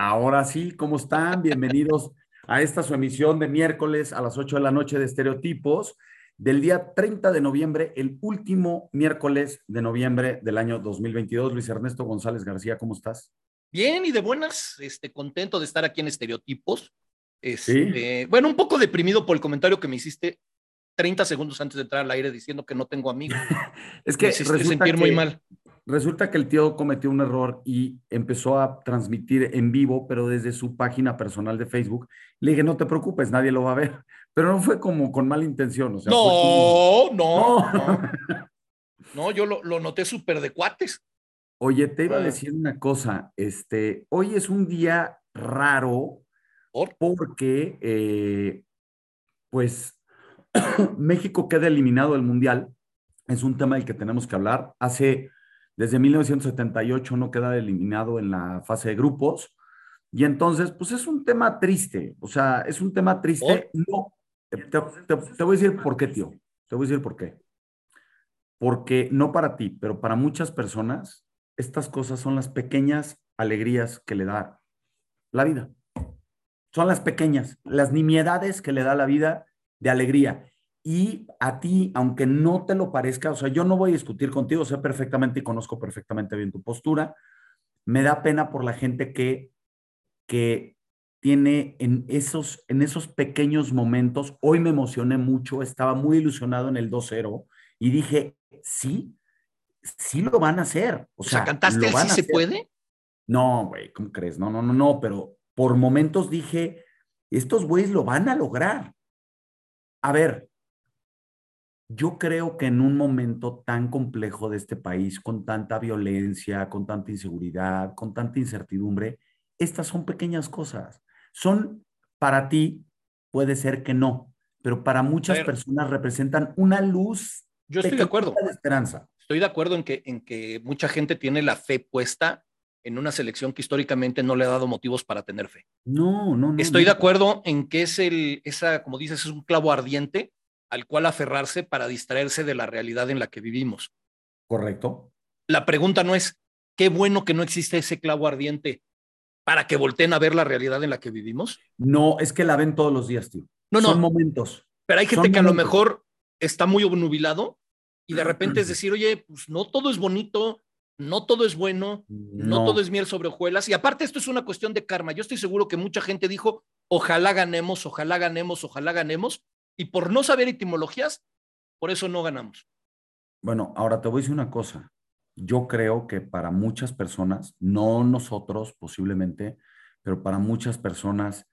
Ahora sí, ¿cómo están? Bienvenidos a esta su emisión de miércoles a las 8 de la noche de Estereotipos del día 30 de noviembre, el último miércoles de noviembre del año 2022. Luis Ernesto González García, ¿cómo estás? Bien y de buenas, este, contento de estar aquí en Estereotipos. Este, Bueno, un poco deprimido por el comentario que me hiciste 30 segundos antes de entrar al aire diciendo que no tengo amigos. es que me sentir muy mal. Resulta que el tío cometió un error y empezó a transmitir en vivo, pero desde su página personal de Facebook. Le dije, no te preocupes, nadie lo va a ver. Pero no fue como con mala intención. O sea, no, no, no, no. yo lo, noté súper de cuates. Oye, te iba a decir una cosa. Este, hoy es un día raro porque, eh, pues, México queda eliminado del Mundial. Es un tema del que tenemos que hablar. Hace desde 1978 no queda eliminado en la fase de grupos. Y entonces, pues es un tema triste. O sea, es un tema triste. No, te, voy a decir por qué, tío. Te voy a decir por qué. Porque no para ti, pero para muchas personas, estas cosas son las pequeñas alegrías que le da la vida. Son las pequeñas, las nimiedades que le da la vida de alegría. Y a ti, aunque no te lo parezca, o sea, yo no voy a discutir contigo, sé perfectamente y conozco perfectamente bien tu postura. Me da pena por la gente que, que tiene en esos, en esos pequeños momentos, hoy me emocioné mucho, estaba muy ilusionado en el 2-0 y dije, sí, sí lo van a hacer. O, sea, ¿cantaste el sí se puede? No, güey, ¿cómo crees? No, no, no, no, pero por momentos dije, estos güeyes lo van a lograr. A ver, yo creo que en un momento tan complejo de este país, con tanta violencia, con tanta inseguridad, con tanta incertidumbre, estas son pequeñas cosas. Son para ti, puede ser que no, pero para muchas personas representan una luz. Yo estoy de acuerdo. De esperanza. Estoy de acuerdo en que, en que mucha gente tiene la fe puesta en una selección que históricamente no le ha dado motivos para tener fe. No, no, no. Estoy de acuerdo en que es el, esa, como dices, es un clavo ardiente al cual aferrarse para distraerse de la realidad en la que vivimos. Correcto. La pregunta no es, qué bueno que no existe ese clavo ardiente para que volteen a ver la realidad en la que vivimos. No, es que la ven todos los días, tío. No, no. Son momentos. Pero hay gente que a lo mejor está muy obnubilado y de repente es decir, oye, pues no todo es bonito, no todo es bueno, no, todo es miel sobre hojuelas. Y aparte esto es una cuestión de karma. Yo estoy seguro que mucha gente dijo, ojalá ganemos, ojalá ganemos, ojalá ganemos, y por no saber etimologías, por eso no ganamos. Bueno, ahora te voy a decir una cosa. Yo creo que para muchas personas, no nosotros posiblemente, pero para muchas personas,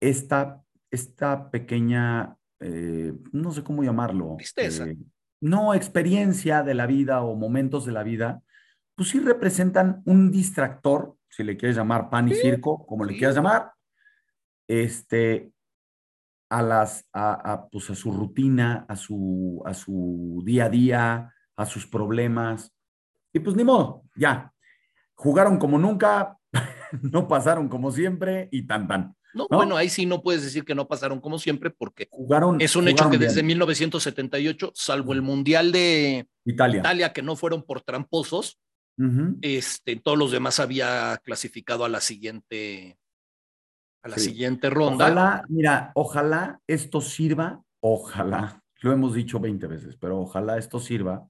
esta, esta pequeña, eh, no sé cómo llamarlo. Tristeza. Eh, no, experiencia de la vida o momentos de la vida, pues sí representan un distractor, si le quieres llamar pan y circo, como le quieras llamar, este, a, las, a, pues a su rutina, a su, a su día a día, a sus problemas. Y pues ni modo, ya. Jugaron como nunca, no pasaron como siempre y tan tan. No, bueno, ahí sí no puedes decir que no pasaron como siempre porque jugaron, es un hecho que desde 1978, salvo el Mundial de Italia, Italia que no fueron por tramposos, este, todos los demás había clasificado a la siguiente a la siguiente ronda. Ojalá, mira, ojalá esto sirva, ojalá, lo hemos dicho 20 veces, pero ojalá esto sirva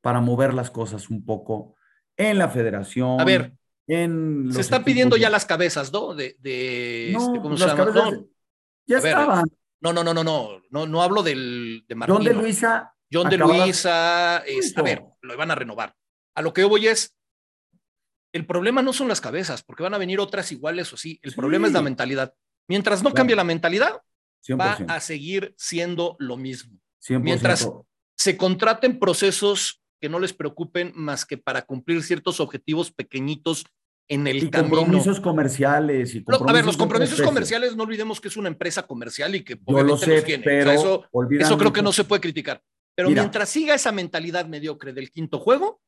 para mover las cosas un poco en la federación. A ver, en se están pidiendo ya las cabezas, ¿no? De, de este, ¿cómo se llama? ya estaban. No, no, no, no, no, no, no hablo del de Martino. John de Luisa. John de Luisa, es, a ver, lo van a renovar. A lo que yo voy es, el problema no son las cabezas, porque van a venir otras iguales o sí. El problema es la mentalidad. Mientras no cambie la mentalidad, va a seguir siendo lo mismo. Mientras se contraten procesos que no les preocupen más que para cumplir ciertos objetivos pequeñitos en el y compromisos comerciales y a ver, los compromisos comerciales no olvidemos que es una empresa comercial y que Yo lo sé, Pero eso, eso creo que no se puede criticar. Pero mientras siga esa mentalidad mediocre del quinto juego,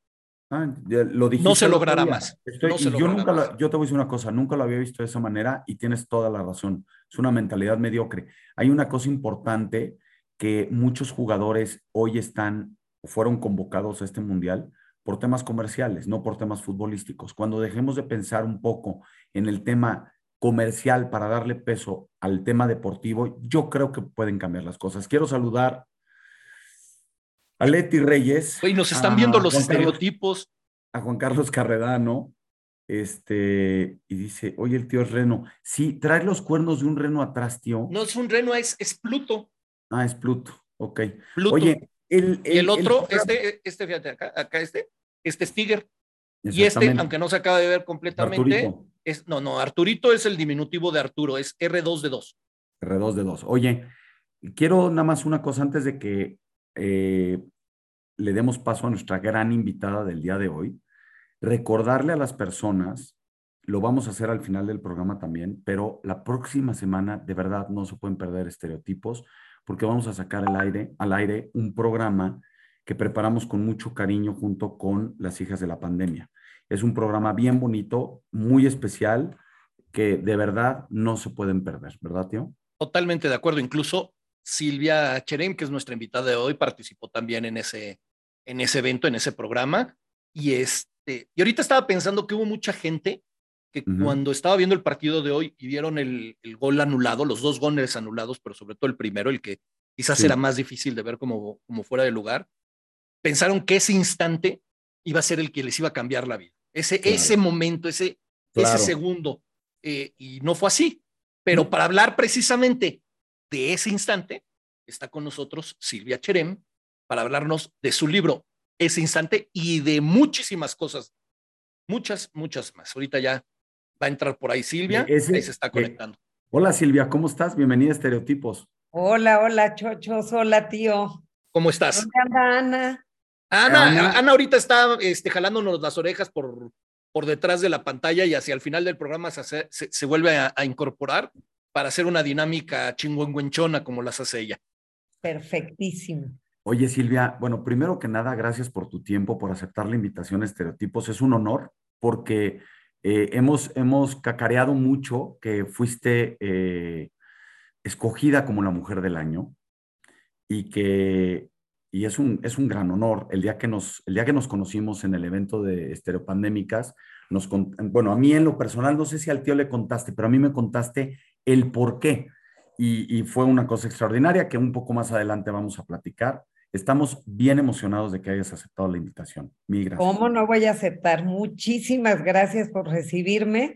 Ah, lo no se logrará más. yo, nunca yo te voy a decir una cosa, nunca lo había visto de esa manera y tienes toda la razón. Es una mentalidad mediocre. Hay una cosa importante que muchos jugadores hoy están, fueron convocados a este mundial por temas comerciales, no por temas futbolísticos. Cuando dejemos de pensar un poco en el tema comercial para darle peso al tema deportivo, yo creo que pueden cambiar las cosas. Quiero saludar a Leti Reyes. Y nos están viendo los estereotipos. a Juan Carlos Carredano, este, y dice, oye, el tío es reno. Sí, trae los cuernos de un reno atrás, tío. No es un reno, es, es Pluto. Ah, es Pluto, ok. Oye, el, el, y el otro, este, este, fíjate, acá, acá este, este es Tiger. Y este, aunque no se acaba de ver completamente, es, no, no, Arturito es el diminutivo de Arturo, es R2 de 2. R2 de 2. Oye, quiero nada más una cosa antes de que eh, le demos paso a nuestra gran invitada del día de hoy. Recordarle a las personas, lo vamos a hacer al final del programa también, pero la próxima semana de verdad no se pueden perder estereotipos porque vamos a sacar al aire, al aire un programa que preparamos con mucho cariño junto con las hijas de la pandemia. Es un programa bien bonito, muy especial, que de verdad no se pueden perder, ¿verdad, tío? Totalmente de acuerdo. Incluso Silvia Cherem, que es nuestra invitada de hoy, participó también en ese, en ese evento, en ese programa. Y, este, y ahorita estaba pensando que hubo mucha gente que cuando estaba viendo el partido de hoy y vieron el, el, gol anulado, los dos goles anulados, pero sobre todo el primero, el que quizás era más difícil de ver como, como fuera de lugar, pensaron que ese instante iba a ser el que les iba a cambiar la vida. Ese, ese momento, ese, ese segundo. Eh, y no fue así. Pero para hablar precisamente de ese instante, está con nosotros Silvia Cherem para hablarnos de su libro, Ese instante, y de muchísimas cosas. Muchas, muchas más. Ahorita ya va a entrar por ahí Silvia, ahí se está conectando. hola Silvia, ¿cómo estás? Bienvenida a Estereotipos. Hola, hola, chochos, hola, tío. ¿Cómo estás? ¿Dónde anda Ana? Ana, Ana, ahorita está este, jalándonos las orejas por, por detrás de la pantalla y hacia el final del programa se, se, vuelve a, incorporar para hacer una dinámica chingüengüenchona como las hace ella. Perfectísimo. Oye, Silvia, bueno, primero que nada, gracias por tu tiempo, por aceptar la invitación a Estereotipos. Es un honor porque eh, hemos, hemos cacareado mucho que fuiste eh, escogida como la mujer del año y que y es un, es un gran honor. El día, que nos, el día que nos conocimos en el evento de Estereopandémicas, nos, bueno, a mí en lo personal, no sé si al tío le contaste, pero a mí me contaste el por qué. Y, y fue una cosa extraordinaria que un poco más adelante vamos a platicar. Estamos bien emocionados de que hayas aceptado la invitación. Mil gracias. ¿Cómo no voy a aceptar? Muchísimas gracias por recibirme.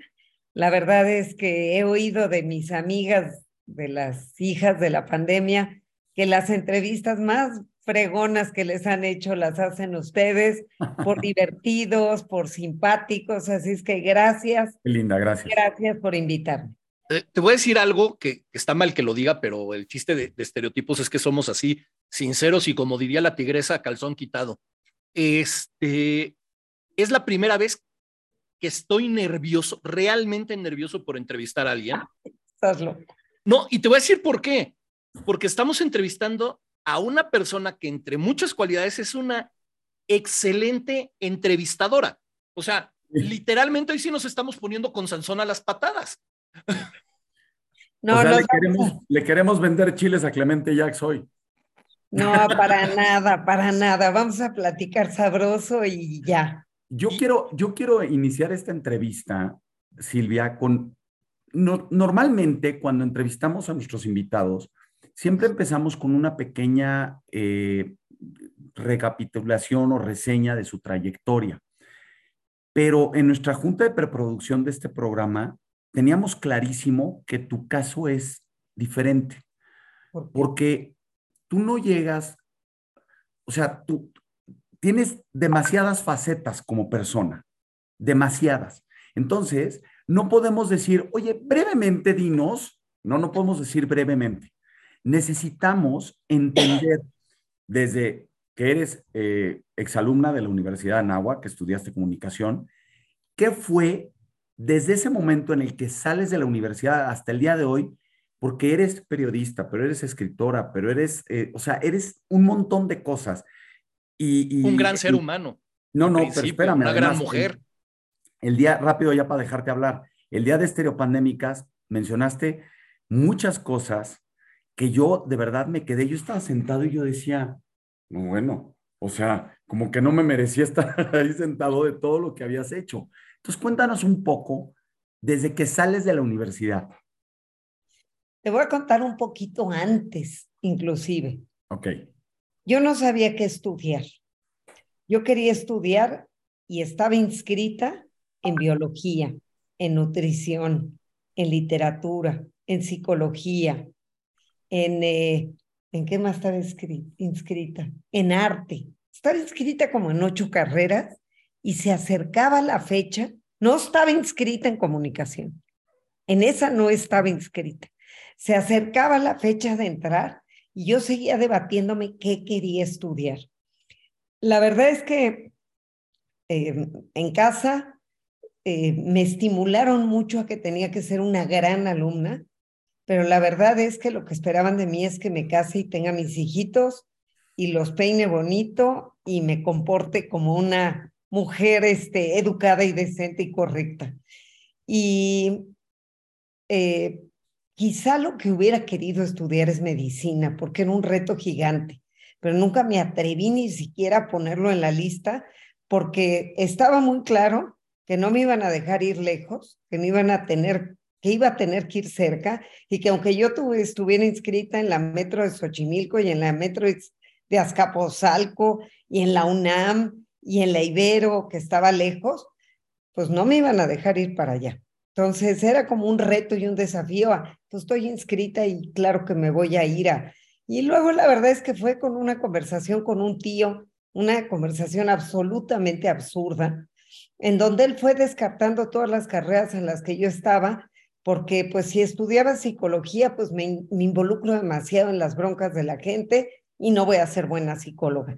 La verdad es que he oído de mis amigas, de las hijas de la pandemia, que las entrevistas más fregonas que les han hecho las hacen ustedes, por divertidos, por simpáticos, así es que gracias. linda, gracias. Gracias por invitarme. Eh, te voy a decir algo que, está mal que lo diga, pero el chiste de, estereotipos es que somos así, sinceros y como diría la tigresa, calzón quitado. Este, es la primera vez que estoy nervioso, realmente nervioso por entrevistar a alguien. Estás loco. No, y te voy a decir por qué. Porque estamos entrevistando a una persona que entre muchas cualidades es una excelente entrevistadora. O sea, literalmente hoy sí nos estamos poniendo con Sansón a las patadas. No, no, le, queremos, le, queremos, vender chiles a Clemente Jacks hoy. No, para nada, para nada. Vamos a platicar sabroso y ya. Yo, Quiero, yo quiero iniciar esta entrevista, Silvia, con... No, normalmente cuando entrevistamos a nuestros invitados, Siempre empezamos con una pequeña eh, recapitulación o reseña de su trayectoria. Pero en nuestra junta de preproducción de este programa teníamos clarísimo que tu caso es diferente. Porque tú no llegas, o sea, tú tienes demasiadas facetas como persona, demasiadas. Entonces, no podemos decir, oye, brevemente dinos, no, no podemos decir brevemente necesitamos entender desde que eres eh, exalumna de la Universidad de Anáhuac, que estudiaste comunicación, ¿qué fue desde ese momento en el que sales de la universidad hasta el día de hoy? Porque eres periodista, pero eres escritora, pero eres, eh, o sea, eres un montón de cosas. Y, un gran ser humano. No, no, pero espérame. Una gran mujer. El, el, día, rápido ya para dejarte hablar, el día de estereopandémicas mencionaste muchas cosas que yo de verdad me quedé, yo estaba sentado y yo decía, bueno, O sea, como que no me merecía estar ahí sentado de todo lo que habías hecho. Entonces, cuéntanos un poco desde que sales de la universidad. Te voy a contar un poquito antes, inclusive. Ok. Yo no sabía qué estudiar. Yo quería estudiar y estaba inscrita en biología, en nutrición, en literatura, en psicología, en, eh, ¿en qué más estaba inscrita? En arte. Estaba inscrita como en ocho carreras y se acercaba la fecha. No estaba inscrita en comunicación. En esa no estaba inscrita. Se acercaba la fecha de entrar y yo seguía debatiéndome qué quería estudiar. La verdad es que em, en casa eh, me estimularon mucho a que tenía que ser una gran alumna, pero la verdad es que lo que esperaban de mí es que me case y tenga mis hijitos y los peine bonito y me comporte como una mujer este, educada y decente y correcta. Y eh, Quizá lo que hubiera querido estudiar es medicina, porque era un reto gigante, pero nunca me atreví ni siquiera a ponerlo en la lista, porque estaba muy claro que no me iban a dejar ir lejos, que no iban a tener, que iba a tener que ir cerca, y que aunque yo tuve, estuviera inscrita en la metro de Xochimilco y en la metro de Azcapotzalco y en la UNAM y en la Ibero, que estaba lejos, pues no me iban a dejar ir para allá. Entonces era como un reto y un desafío. pues estoy inscrita y claro que me voy a ir. Y luego la verdad es que fue con una conversación con un tío, una conversación absolutamente absurda, en donde él fue descartando todas las carreras en las que yo estaba, porque pues si estudiaba psicología, pues me involucro demasiado en las broncas de la gente y no voy a ser buena psicóloga.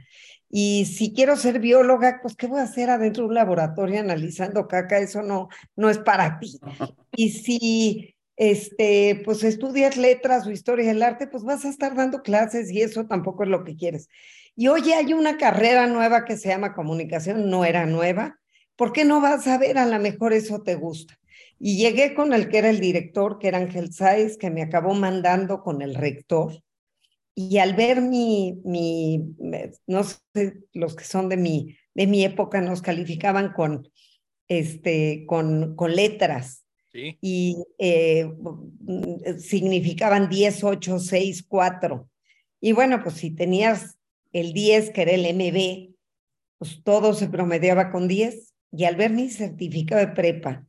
Y si quiero ser bióloga, pues ¿qué voy a hacer adentro de un laboratorio analizando caca? Eso no, no es para ti. Y si este, pues estudias letras o historia del arte, pues vas a estar dando clases y eso tampoco es lo que quieres. Y oye, hay una carrera nueva que se llama comunicación, no era nueva. ¿Por qué no vas a ver? A lo mejor eso te gusta. Y llegué con el que era el director, que era Ángel Sáez, que me acabó mandando con el rector y al ver mi, mi, no sé, los que son de mi, de mi época nos calificaban con, este, con, con letras. Y eh, significaban 10, 8, 6, 4. Y bueno, pues si tenías el 10, que era el MB, pues todo se promediaba con 10. Y al ver mi certificado de prepa,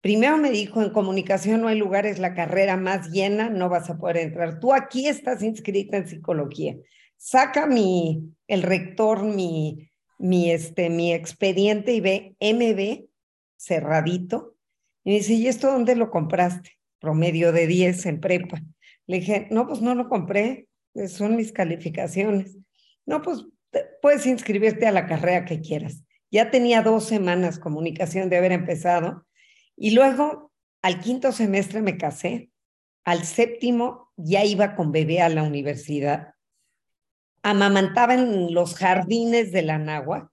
Primero me dijo, en comunicación no hay lugares, la carrera más llena, no vas a poder entrar. Tú aquí estás inscrita en psicología. Saca mi, el rector, mi, mi, este, mi expediente y ve MB cerradito. Y me dice, ¿y esto dónde lo compraste? Promedio de 10 en prepa. Le dije, no, pues no lo compré, son mis calificaciones. No, pues puedes inscribirte a la carrera que quieras. Ya tenía dos semanas comunicación de haber empezado y luego, al quinto semestre me casé, al séptimo ya iba con bebé a la universidad, amamantaba en los jardines de la náhuatl.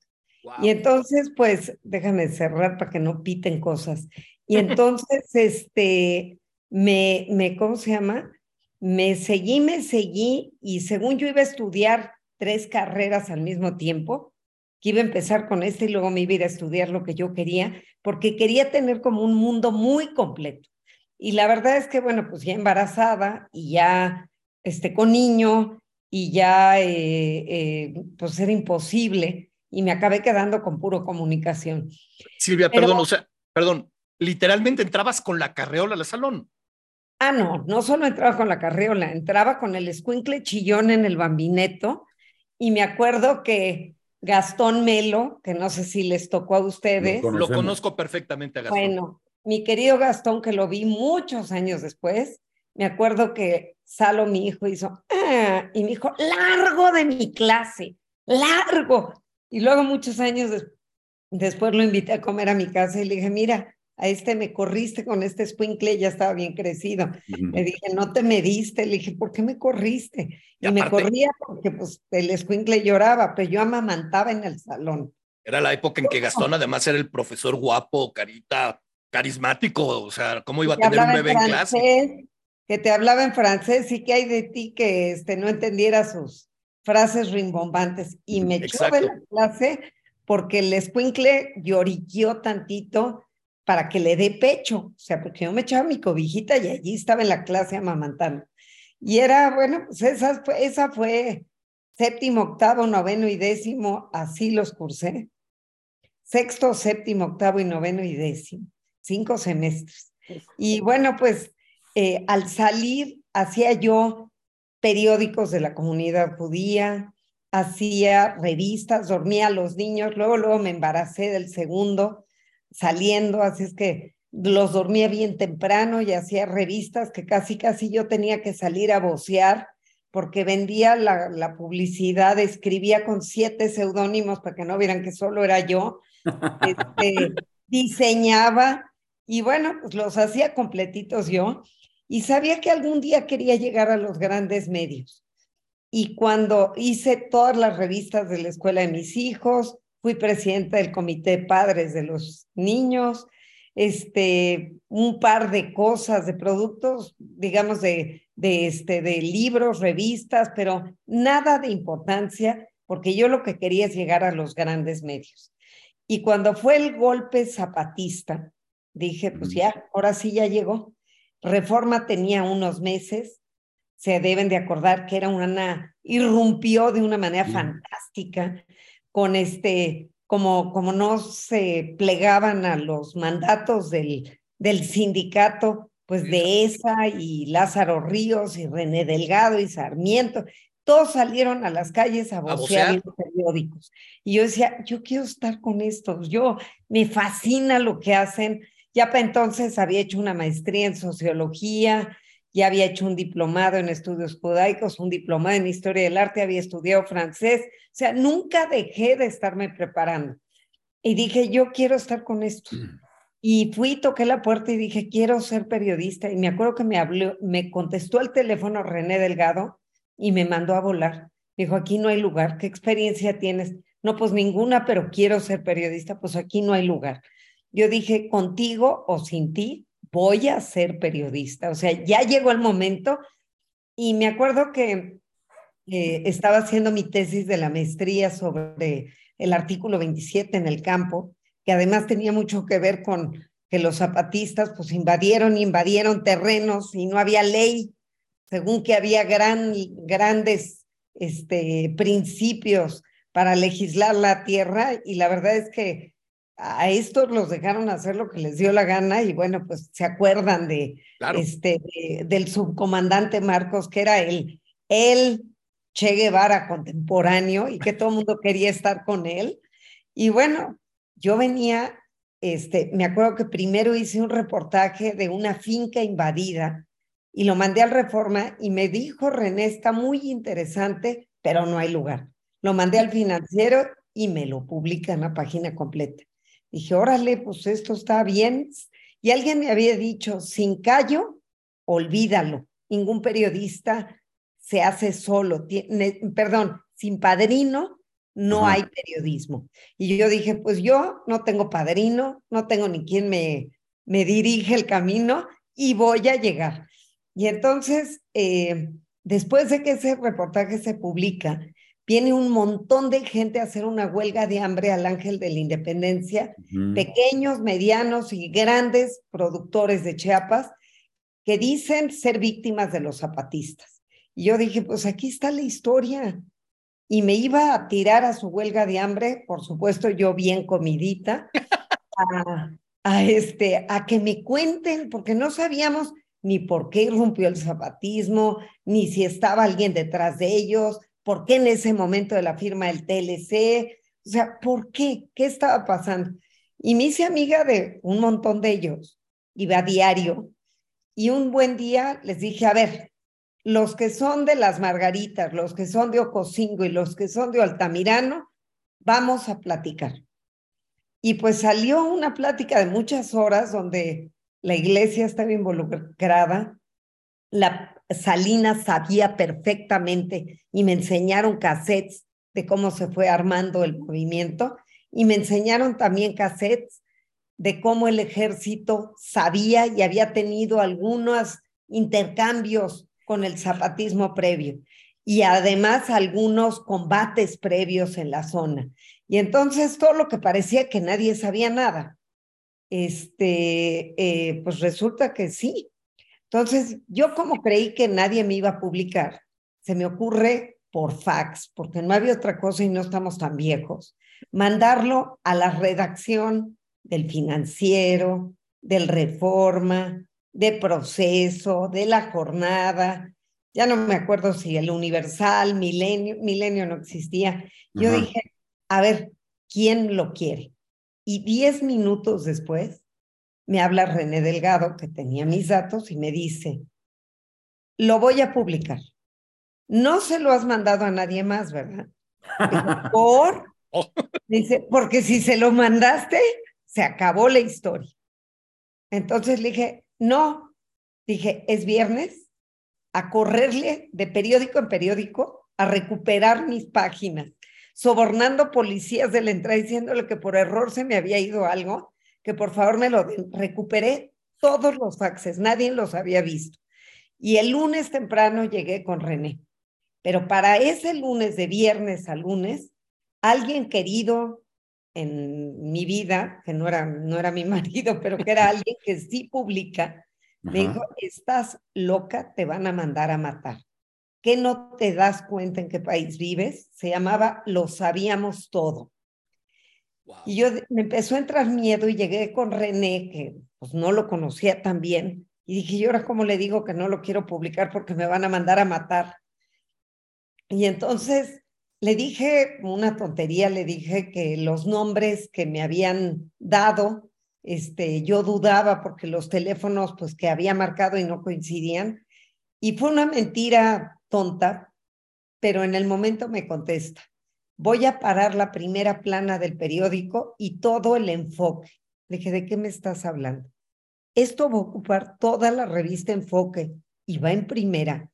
Y entonces, pues, déjame cerrar para que no piten cosas. Y entonces, este, me, me, ¿cómo se llama? Me seguí, me seguí, y según yo iba a estudiar tres carreras al mismo tiempo, que iba a empezar con este y luego me iba a ir a estudiar lo que yo quería, porque quería tener como un mundo muy completo. Y la verdad es que, bueno, pues ya embarazada y ya este, con niño y ya, eh, eh, pues era imposible y me acabé quedando con puro comunicación. Silvia, perdón, o sea, perdón, literalmente entrabas con la carreola al salón. Ah, no, no solo entraba con la carreola, entraba con el escuincle chillón en el bambineto y me acuerdo que Gastón Melo, que no sé si les tocó a ustedes. Lo, conozco perfectamente a Gastón. Bueno, mi querido Gastón, que lo vi muchos años después, me acuerdo que Salo, mi hijo, hizo, ah", y me dijo, largo de mi clase, largo. Y luego muchos años después lo invité a comer a mi casa y le dije, mira, a este me corriste con este squinkle, ya estaba bien crecido. Le dije, no te mediste. Le dije, ¿por qué me corriste? Y, me corría porque pues el squinkle lloraba, pero yo amamantaba en el salón. Era la época en que Gastón además era el profesor guapo, carita, carismático, o sea, ¿cómo iba a tener un bebé en, clase? Que te hablaba en francés y que hay de ti que este, no entendiera sus frases rimbombantes y me echó de la clase porque el escuincle lloriqueó tantito para que le dé pecho, o sea, porque yo me echaba mi cobijita y allí estaba en la clase amamantando. Y era, bueno, pues esa fue, esa fue séptimo, octavo, noveno y décimo, así los cursé. Sexto, séptimo, octavo y noveno y décimo, cinco semestres. Y bueno, pues eh, al salir hacía yo periódicos de la comunidad judía, hacía revistas, dormía a los niños, luego, luego me embaracé del segundo, saliendo, así es que los dormía bien temprano y hacía revistas que casi, casi yo tenía que salir a vocear porque vendía la, la publicidad, escribía con siete seudónimos para que no vieran que solo era yo, este, diseñaba y bueno, pues los hacía completitos yo y sabía que algún día quería llegar a los grandes medios. Y cuando hice todas las revistas de la escuela de mis hijos, fui presidenta del comité de padres de los niños, este, un par de cosas, de productos, digamos, de, de, este, de libros, revistas, pero nada de importancia, porque yo lo que quería es llegar a los grandes medios. Y cuando fue el golpe zapatista, dije, pues ya, ahora sí ya llegó. Reforma tenía unos meses, se deben de acordar que era una, irrumpió de una manera fantástica, con este, como, como no se plegaban a los mandatos del, del sindicato, pues de ESA y Lázaro Ríos y René Delgado y Sarmiento, todos salieron a las calles a vocear. en los periódicos. Y yo decía, yo quiero estar con estos, yo me fascina lo que hacen, ya para entonces había hecho una maestría en sociología, ya había hecho un diplomado en estudios judaicos, un diplomado en historia del arte, había estudiado francés, o sea, nunca dejé de estarme preparando. Y dije, yo quiero estar con esto. Y fui, toqué la puerta y dije, quiero ser periodista. Y me acuerdo que me habló, me contestó el teléfono René Delgado y me mandó a volar. Dijo, aquí no hay lugar. ¿Qué experiencia tienes? No, pues ninguna, pero quiero ser periodista. Pues aquí no hay lugar yo dije, contigo o sin ti, voy a ser periodista. O sea, ya llegó el momento y me acuerdo que eh, estaba haciendo mi tesis de la maestría sobre el artículo 27 en el campo, que además tenía mucho que ver con que los zapatistas pues invadieron, invadieron terrenos y no había ley, según que había gran, grandes este, principios para legislar la tierra y la verdad es que a estos los dejaron hacer lo que les dio la gana y bueno, pues se acuerdan de este del subcomandante Marcos, que era el, el Che Guevara contemporáneo y que todo el mundo quería estar con él. Y bueno, yo venía, este, me acuerdo que primero hice un reportaje de una finca invadida y lo mandé al Reforma y me dijo René, está muy interesante, pero no hay lugar. Lo mandé al financiero y me lo publica en la página completa. Dije, órale, pues esto está bien. Y alguien me había dicho, sin callo, olvídalo. Ningún periodista se hace solo. Tiene, perdón, sin padrino no hay periodismo. Y yo dije, pues yo no tengo padrino, no tengo ni quien me, me dirige el camino y voy a llegar. Y entonces, eh, después de que ese reportaje se publica, viene un montón de gente a hacer una huelga de hambre al Ángel de la Independencia, pequeños, medianos y grandes productores de Chiapas que dicen ser víctimas de los zapatistas. Y yo dije, pues aquí está la historia. Y me iba a tirar a su huelga de hambre, por supuesto yo bien comidita, a, a, este, a que me cuenten, porque no sabíamos ni por qué irrumpió el zapatismo, ni si estaba alguien detrás de ellos, ¿Por qué en ese momento de la firma del TLC? O sea, ¿por qué? ¿Qué estaba pasando? Y me hice amiga de un montón de ellos, iba a diario, y un buen día les dije, a ver, los que son de las Margaritas, los que son de Ocosingo y los que son de Altamirano, vamos a platicar. Y pues salió una plática de muchas horas donde la iglesia estaba involucrada, la Salinas sabía perfectamente y me enseñaron cassettes de cómo se fue armando el movimiento y me enseñaron también cassettes de cómo el ejército sabía y había tenido algunos intercambios con el zapatismo previo. y además algunos combates previos en la zona. Y entonces todo lo que parecía que nadie sabía nada, este, eh, pues resulta que sí. Entonces yo como creí que nadie me iba a publicar, se me ocurre por fax, porque no había otra cosa y no estamos tan viejos, mandarlo a la redacción del financiero, del reforma, de proceso, de la jornada, ya no me acuerdo si el Universal, Milenio, Milenio no existía. Yo dije, a ver, ¿quién lo quiere? Y diez minutos después me habla René Delgado, que tenía mis datos, y me dice, lo voy a publicar. No se lo has mandado a nadie más, ¿verdad? por, oh. dice, porque si se lo mandaste, se acabó la historia. Entonces le dije, no, dije, es viernes, a correrle de periódico en periódico a recuperar mis páginas, sobornando policías de la entrada diciéndole que por error se me había ido algo, que por favor me lo den. Recuperé todos los faxes, nadie los había visto. Y el lunes temprano llegué con René. Pero para ese lunes, de viernes a lunes, alguien querido en mi vida, que no era, no era mi marido, pero que era alguien que sí publica, me dijo, estás loca, te van a mandar a matar. ¿Qué no te das cuenta en qué país vives? Se llamaba Lo sabíamos todo. Y yo me empezó a entrar miedo y llegué con René, que pues no lo conocía tan bien, y dije, ¿y ahora cómo le digo que no lo quiero publicar porque me van a mandar a matar? Y entonces le dije una tontería, le dije que los nombres que me habían dado este, yo dudaba porque los teléfonos pues que había marcado y no coincidían. Y fue una mentira tonta, pero en el momento me contesta, voy a parar la primera plana del periódico y todo el enfoque. Le dije, ¿de qué me estás hablando? Esto va a ocupar toda la revista Enfoque y va en primera.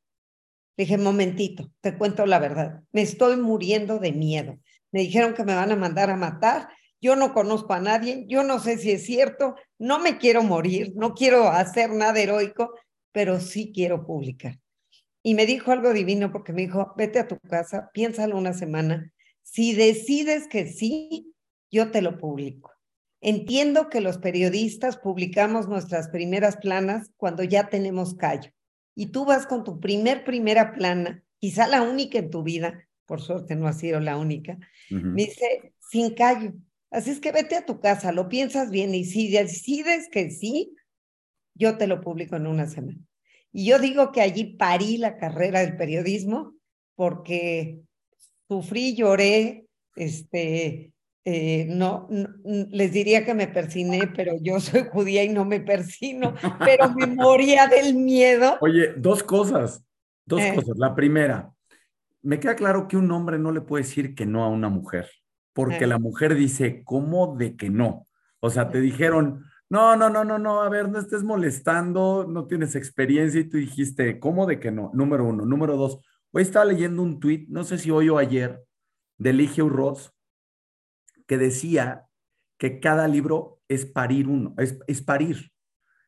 Le dije, momentito, te cuento la verdad. Me estoy muriendo de miedo. Me dijeron que me van a mandar a matar yo no conozco a nadie, yo no sé si es cierto, no me quiero morir, no quiero hacer nada heroico, pero sí quiero publicar. Y me dijo algo divino porque me dijo, vete a tu casa, piénsalo una semana, si decides que sí, yo te lo publico. Entiendo que los periodistas publicamos nuestras primeras planas cuando ya tenemos callo. Y tú vas con tu primer primera plana, quizá la única en tu vida, por suerte no ha sido la única, me dice, sin callo, Así es que vete a tu casa, lo piensas bien y si decides que sí, yo te lo publico en una semana. Y yo digo que allí parí la carrera del periodismo porque sufrí, lloré, este, eh, no, les diría que me persiné, pero yo soy judía y no me persino, pero me moría del miedo. Oye, dos cosas, dos eh. cosas. La primera, me queda claro que un hombre no le puede decir que no a una mujer porque la mujer dice, ¿cómo de que no? O sea, te dijeron, no, no, no, no, no, a ver, no estés molestando, no tienes experiencia y tú dijiste, ¿cómo de que no? Número uno. Número dos, hoy estaba leyendo un tuit, no sé si hoy o ayer, de Eligio Ross, que decía que cada libro es parir uno, es, es parir.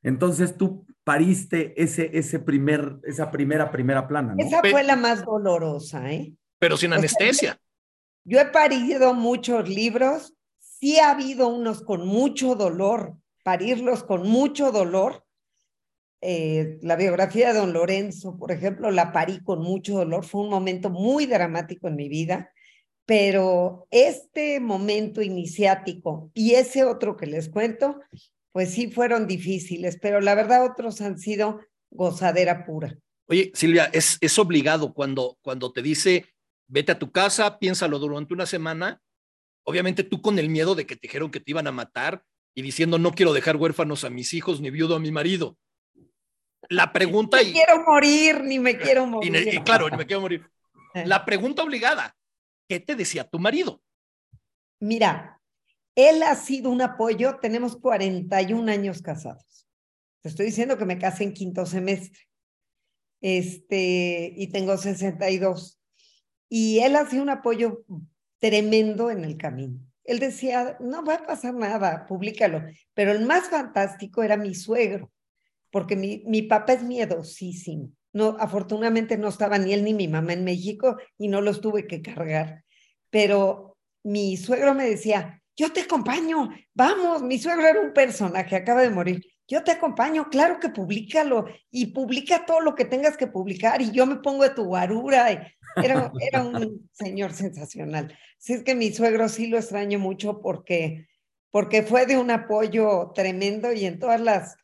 Entonces tú pariste ese, ese primer, esa primera, primera plana. Esa fue la más dolorosa, ¿eh? Pero sin anestesia. Yo he parido muchos libros, sí ha habido unos con mucho dolor, parirlos con mucho dolor. Eh, la biografía de don Lorenzo, por ejemplo, la parí con mucho dolor, fue un momento muy dramático en mi vida, pero este momento iniciático y ese otro que les cuento, pues sí fueron difíciles, pero la verdad otros han sido gozadera pura. Oye, Silvia, es, es obligado cuando, cuando te dice vete a tu casa, piénsalo durante una semana. Obviamente tú con el miedo de que te dijeron que te iban a matar y diciendo no quiero dejar huérfanos a mis hijos ni viudo a mi marido. La pregunta... Ni quiero morir, ni me quiero morir. Y, claro, ni me quiero morir. Eh. La pregunta obligada, ¿qué te decía tu marido? Mira, él ha sido un apoyo, tenemos 41 años casados. Te estoy diciendo que me casé en quinto semestre. Este, y tengo 62. Y él hacía un apoyo tremendo en el camino. Él decía, no va a pasar nada, públicalo. Pero el más fantástico era mi suegro, porque mi, mi papá es miedosísimo. no, afortunadamente no estaba ni él ni mi mamá en México y no los tuve que cargar. Pero mi suegro me decía, yo te acompaño, vamos, mi suegro era un personaje, acaba de morir. Yo te acompaño, claro que públicalo y publica todo lo que tengas que publicar y yo me pongo de tu guarura. Era, era un señor sensacional. Así es que mi suegro sí lo extraño mucho porque, porque fue de un apoyo tremendo y en todas las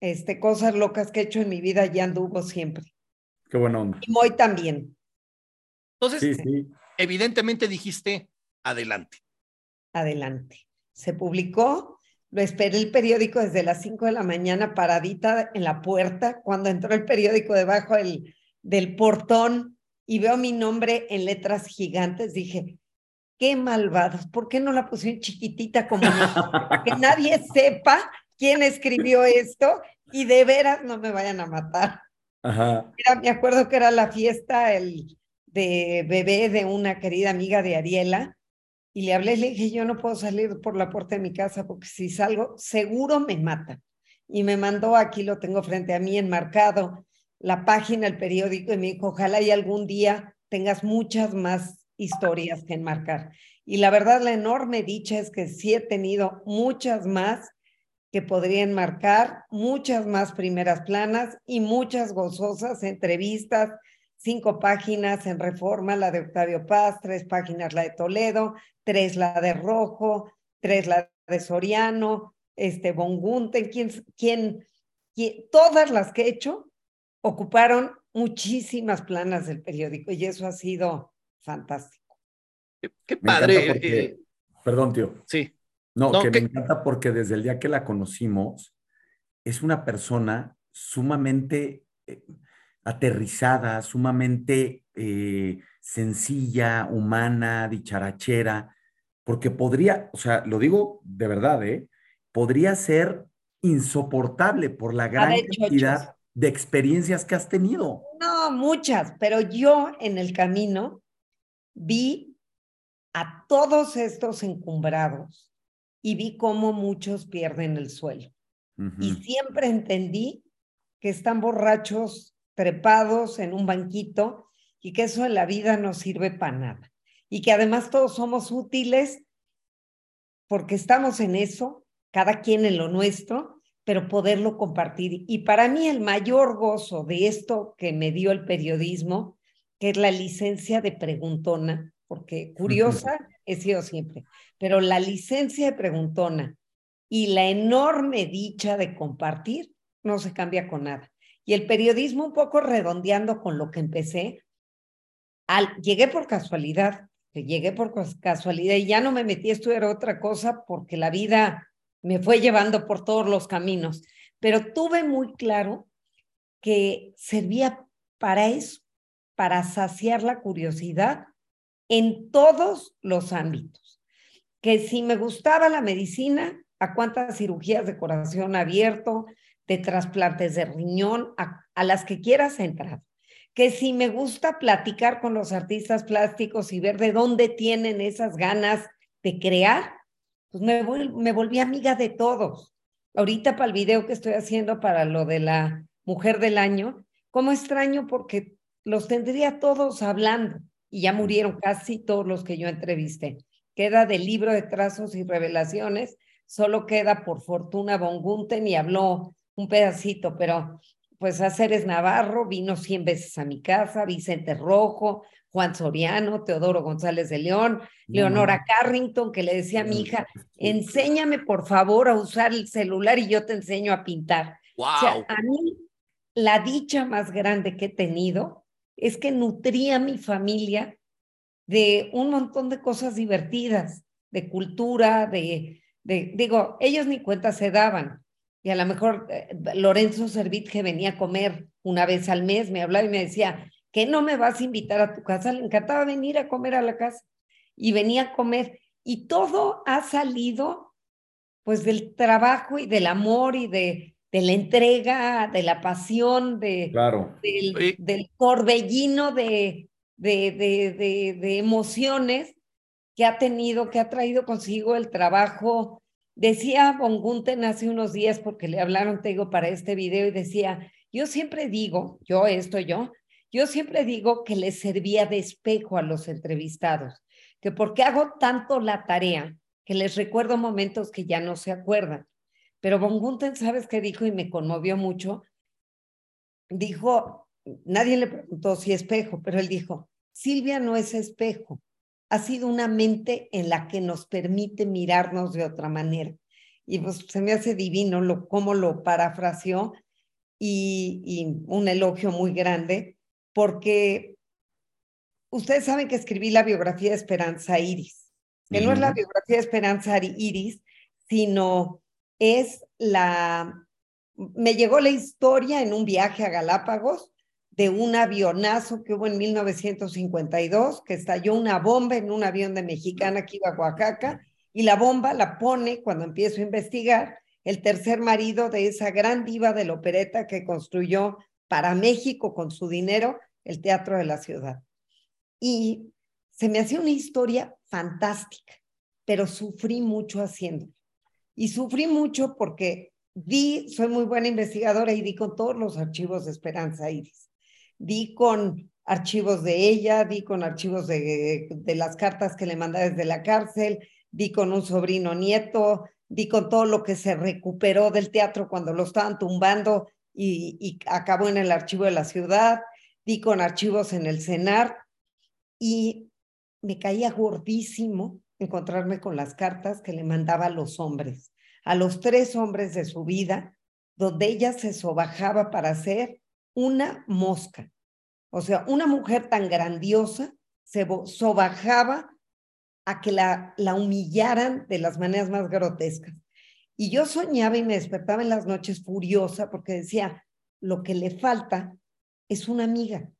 este, cosas locas que he hecho en mi vida ya anduvo siempre. Qué bueno. Y Moy también. Entonces, evidentemente dijiste, adelante. Adelante. Se publicó, lo esperé el periódico desde las 5 de la mañana paradita en la puerta, cuando entró el periódico debajo del, del portón y veo mi nombre en letras gigantes, dije, qué malvados, ¿por qué no la pusieron chiquitita como que nadie sepa quién escribió esto y de veras no me vayan a matar. Ajá. me acuerdo que era la fiesta el, de bebé de una querida amiga de Ariela y le hablé, le dije, yo no puedo salir por la puerta de mi casa porque si salgo, seguro me mata. Y me mandó, aquí lo tengo frente a mí enmarcado, la página, el periódico, y me dijo, ojalá y algún día tengas muchas más historias que enmarcar. Y la verdad, la enorme dicha es que sí he tenido muchas más que podrían marcar muchas más primeras planas y muchas gozosas entrevistas, cinco páginas en Reforma, la de Octavio Paz, tres páginas la de Toledo, tres la de Rojo, tres la de Soriano, este Bongunten, quien, quien, todas las que he hecho ocuparon muchísimas planas del periódico y eso ha sido fantástico. Qué, padre. Eh, perdón, tío. Sí. No, que, me encanta porque desde el día que la conocimos, es una persona sumamente eh, aterrizada, sumamente eh, sencilla, humana, dicharachera, porque podría, o sea, lo digo de verdad, ¿eh? Podría ser insoportable por la gran cantidad de experiencias que has tenido. No, muchas, pero yo en el camino vi a todos estos encumbrados y vi cómo muchos pierden el suelo. Y siempre entendí que están borrachos, trepados en un banquito y que eso en la vida no sirve para nada. Y que además todos somos útiles porque estamos en eso, cada quien en lo nuestro, pero poderlo compartir. Y para mí el mayor gozo de esto que me dio el periodismo, que es la licencia de preguntona, porque curiosa he sido siempre, pero la licencia de preguntona y la enorme dicha de compartir no se cambia con nada. Y el periodismo un poco redondeando con lo que empecé, al, llegué por casualidad, llegué por casualidad y ya no me metí a estudiar otra cosa porque la vida me fue llevando por todos los caminos, pero tuve muy claro que servía para eso, para saciar la curiosidad en todos los ámbitos. Que si me gustaba la medicina, a cuántas cirugías de corazón abierto, de trasplantes de riñón, a, las que quieras entrar. Que si me gusta platicar con los artistas plásticos y ver de dónde tienen esas ganas de crear, pues me, me volví amiga de todos. Ahorita para el video que estoy haciendo para lo de la mujer del año, como extraño porque los tendría todos hablando y ya murieron casi todos los que yo entrevisté. Queda del libro de trazos y revelaciones, solo queda por fortuna Von Gunten y habló un pedacito, pero pues Aceres Navarro vino 100 veces a mi casa, Vicente Rojo, Juan Soriano, Teodoro González de León, Leonora Carrington, que le decía a mi hija, enséñame por favor a usar el celular y yo te enseño a pintar. Wow. O sea, a mí la dicha más grande que he tenido es que nutría a mi familia de un montón de cosas divertidas, de cultura, de, de digo, ellos ni cuenta se daban. Y a lo mejor eh, Lorenzo Servit, que venía a comer una vez al mes, me hablaba y me decía, ¿que no me vas a invitar a tu casa? Le encantaba venir a comer a la casa. Y venía a comer. Y todo ha salido pues del trabajo y del amor y de de la entrega, de la pasión, de, del, del, torbellino de, de, de, de, emociones que ha tenido, que ha traído consigo el trabajo. Decía Bongunten hace unos días, porque le hablaron, te digo, para este video, y decía, Yo siempre digo, yo esto, yo, yo siempre digo que les servía de espejo a los entrevistados, que porque hago tanto la tarea, que les recuerdo momentos que ya no se acuerdan. Pero Von Gunther, ¿sabes qué dijo? Y me conmovió mucho. Dijo, nadie le preguntó si espejo, pero él dijo, Silvia no es espejo, ha sido una mente en la que nos permite mirarnos de otra manera. Y pues se me hace divino lo, cómo lo parafraseó y, y un elogio muy grande, porque ustedes saben que escribí la biografía de Esperanza Iris, que no es la biografía de Esperanza Iris, sino es la... Me llegó la historia en un viaje a Galápagos de un avionazo que hubo en 1952, que estalló una bomba en un avión de Mexicana que iba a Oaxaca, y la bomba la pone, cuando empiezo a investigar, el tercer marido de esa gran diva de la opereta que construyó para México con su dinero el Teatro de la Ciudad. Y se me hacía una historia fantástica, pero sufrí mucho haciéndolo. Y sufrí mucho porque vi, soy muy buena investigadora y di con todos los archivos de Esperanza Iris. Di con archivos de ella, di con archivos de, las cartas que le manda desde la cárcel, di con un sobrino nieto, di con todo lo que se recuperó del teatro cuando lo estaban tumbando y, y acabó en el archivo de la ciudad, di con archivos en el CENAR y me caía gordísimo encontrarme con las cartas que le mandaba a los hombres, a los tres hombres de su vida, donde ella se sobajaba para hacer una mosca. O sea, una mujer tan grandiosa se sobajaba a que la, la humillaran de las maneras más grotescas. Y yo soñaba y me despertaba en las noches furiosa porque decía, lo que le falta es una amiga.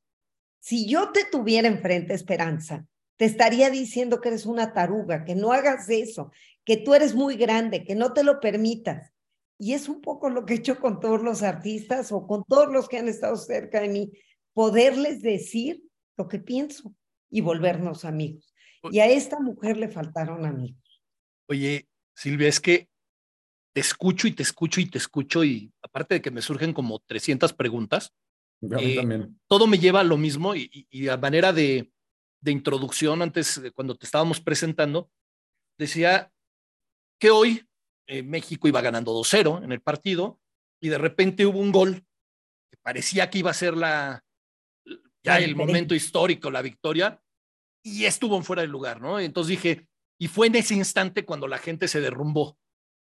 Si yo te tuviera enfrente, Esperanza, te estaría diciendo que eres una taruga, que no hagas eso, que tú eres muy grande, que no te lo permitas. Y es un poco lo que he hecho con todos los artistas o con todos los que han estado cerca de mí, poderles decir lo que pienso y volvernos amigos. Y a esta mujer le faltaron amigos. Oye, Silvia, es que te escucho y te escucho y te escucho y aparte de que me surgen como 300 preguntas, eh, todo me lleva a lo mismo y, y, a manera de, de introducción antes, cuando te estábamos presentando, decía que hoy eh, México iba ganando 2-0 en el partido y de repente hubo un gol que parecía que iba a ser la, ya el momento histórico, la victoria, y estuvo en fuera del lugar, ¿no? Entonces dije, y fue en ese instante cuando la gente se derrumbó,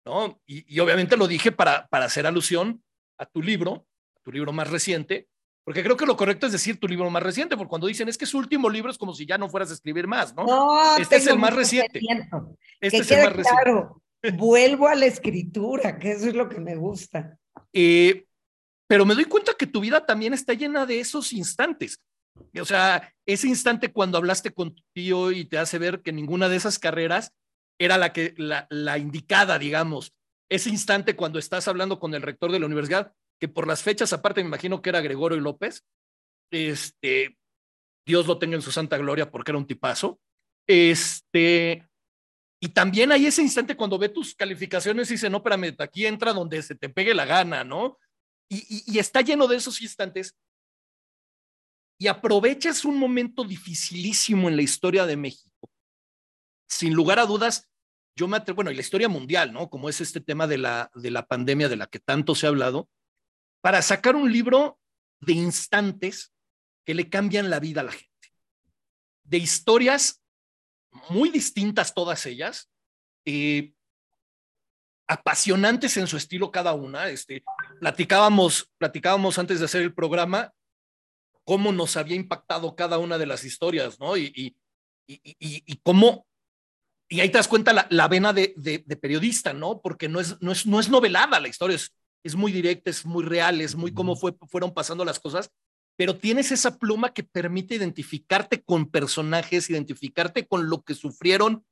¿no? Y, obviamente lo dije para, para hacer alusión a tu libro, a tu libro más reciente, porque creo que lo correcto es decir tu libro más reciente, porque cuando dicen es que su último libro es como si ya no fueras a escribir más, ¿no? no este es el más reciente. Este es el más reciente. Vuelvo a la escritura, que eso es lo que me gusta. Eh, pero me doy cuenta que tu vida también está llena de esos instantes. O sea, ese instante cuando hablaste con tu tío y te hace ver que ninguna de esas carreras era la, que, la, la indicada, digamos. Ese instante cuando estás hablando con el rector de la universidad, que por las fechas, aparte me imagino que era Gregorio López, este, Dios lo tenga en su santa gloria porque era un tipazo. Este, y también hay ese instante cuando ve tus calificaciones y dice, no, espérame, aquí entra donde se te pegue la gana, ¿no? Y, está lleno de esos instantes. Y aprovechas un momento dificilísimo en la historia de México. Sin lugar a dudas, yo me atrevo, bueno, y la historia mundial, ¿no? Como es este tema de la, de la pandemia de la que tanto se ha hablado, para sacar un libro de instantes que le cambian la vida a la gente. De historias muy distintas todas ellas, eh, apasionantes en su estilo cada una. Este, platicábamos, platicábamos antes de hacer el programa cómo nos había impactado cada una de las historias, ¿no? Y, y, y, cómo, y ahí te das cuenta la, la vena de, de, periodista, ¿no? Porque no es, no es, no es novelada la historia, es, es muy directa, es muy real, es muy cómo fue, fueron pasando las cosas pero tienes esa pluma que permite identificarte con personajes, identificarte con lo que sufrieron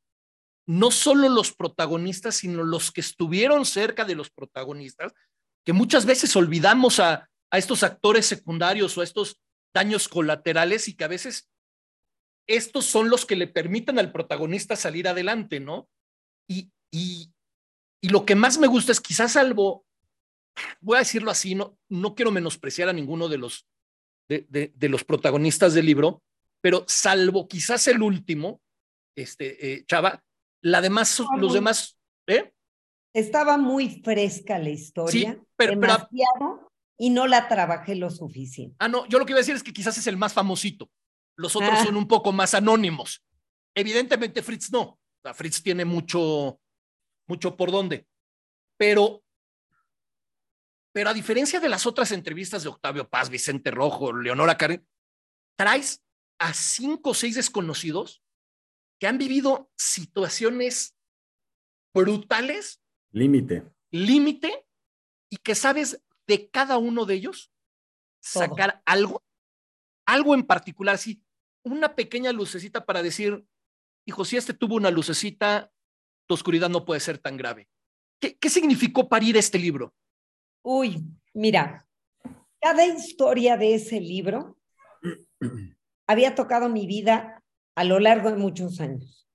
no solo los protagonistas, sino los que estuvieron cerca de los protagonistas, que muchas veces olvidamos a, a estos actores secundarios o a estos daños colaterales y que a veces estos son los que le permiten al protagonista salir adelante, ¿no? Y, y, y lo que más me gusta es quizás salvo voy a decirlo así, no, no quiero menospreciar a ninguno de los, de, de, los protagonistas del libro, pero salvo quizás el último, este, eh, Chava, la demás, los demás, ¿eh? Estaba muy fresca la historia, sí, pero, demasiado, y no la trabajé lo suficiente. Ah, no, yo lo que iba a decir es que quizás es el más famosito. Los otros ah. son un poco más anónimos. Evidentemente Fritz no. Fritz tiene mucho, mucho por dónde. Pero, pero a diferencia de las otras entrevistas de Octavio Paz, Vicente Rojo, Leonora Karen, traes a cinco o seis desconocidos que han vivido situaciones brutales. Límite. Límite y que sabes de cada uno de ellos sacar algo, algo en particular, sí, una pequeña lucecita para decir, hijo, si este tuvo una lucecita, tu oscuridad no puede ser tan grave. ¿Qué, qué significó parir este libro? Uy, mira, cada historia de ese libro había tocado mi vida a lo largo de muchos años.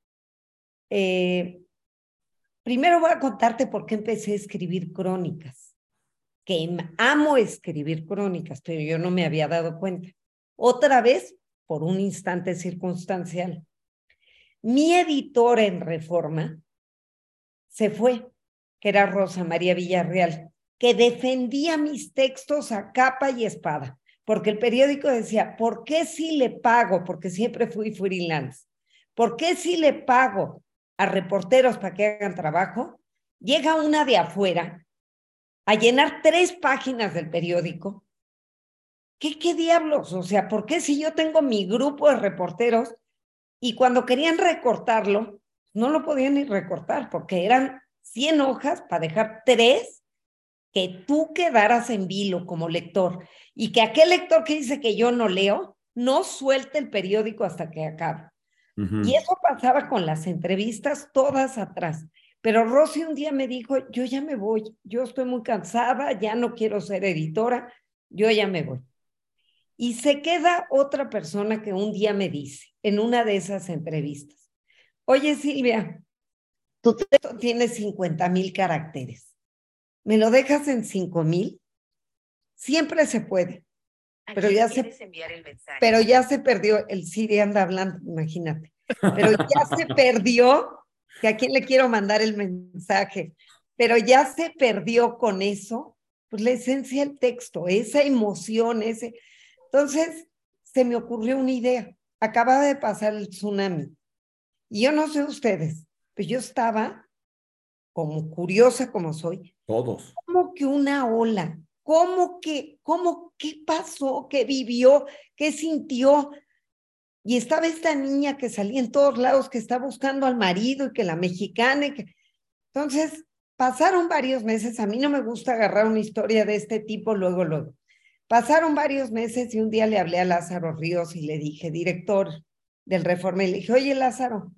Eh, primero voy a contarte por qué empecé a escribir crónicas, que amo escribir crónicas, pero yo no me había dado cuenta. Otra vez, por un instante circunstancial. Mi editora en Reforma se fue, que era Rosa María Villarreal, que defendía mis textos a capa y espada, porque el periódico decía, ¿por qué si le pago? Porque siempre fui freelance. ¿Por qué si le pago a reporteros para que hagan trabajo? Llega una de afuera a llenar tres páginas del periódico. ¿Qué, qué diablos? O sea, ¿por qué si yo tengo mi grupo de reporteros y cuando querían recortarlo, no lo podían recortar porque eran 100 hojas para dejar tres que tú quedaras en vilo como lector y que aquel lector que dice que yo no leo, no suelte el periódico hasta que acabe. Y eso pasaba con las entrevistas todas atrás. Pero Rosy un día me dijo, yo ya me voy, yo estoy muy cansada, ya no quiero ser editora, yo ya me voy. Y se queda otra persona que un día me dice, en una de esas entrevistas, oye Silvia, tu texto tiene 50 mil caracteres. ¿Me lo dejas en 5 mil? Siempre se puede. Pero ya se, pero ya se perdió, el Siri anda hablando, imagínate. Pero ya se perdió, que a quién le quiero mandar el mensaje, pero ya se perdió con eso, pues la esencia del texto, esa emoción, ese. Entonces, se me ocurrió una idea. Acababa de pasar el tsunami. Y yo no sé ustedes, pues yo estaba como curiosa como soy. Todos. Como que una ola, cómo que, cómo, qué pasó, qué vivió, qué sintió. Y estaba esta niña que salía en todos lados, que está buscando al marido y que la mexicana. que... Entonces, pasaron varios meses. A mí no me gusta agarrar una historia de este tipo luego, luego. Pasaron varios meses y un día le hablé a Lázaro Ríos y le dije, director del Reforma, y le dije, oye Lázaro,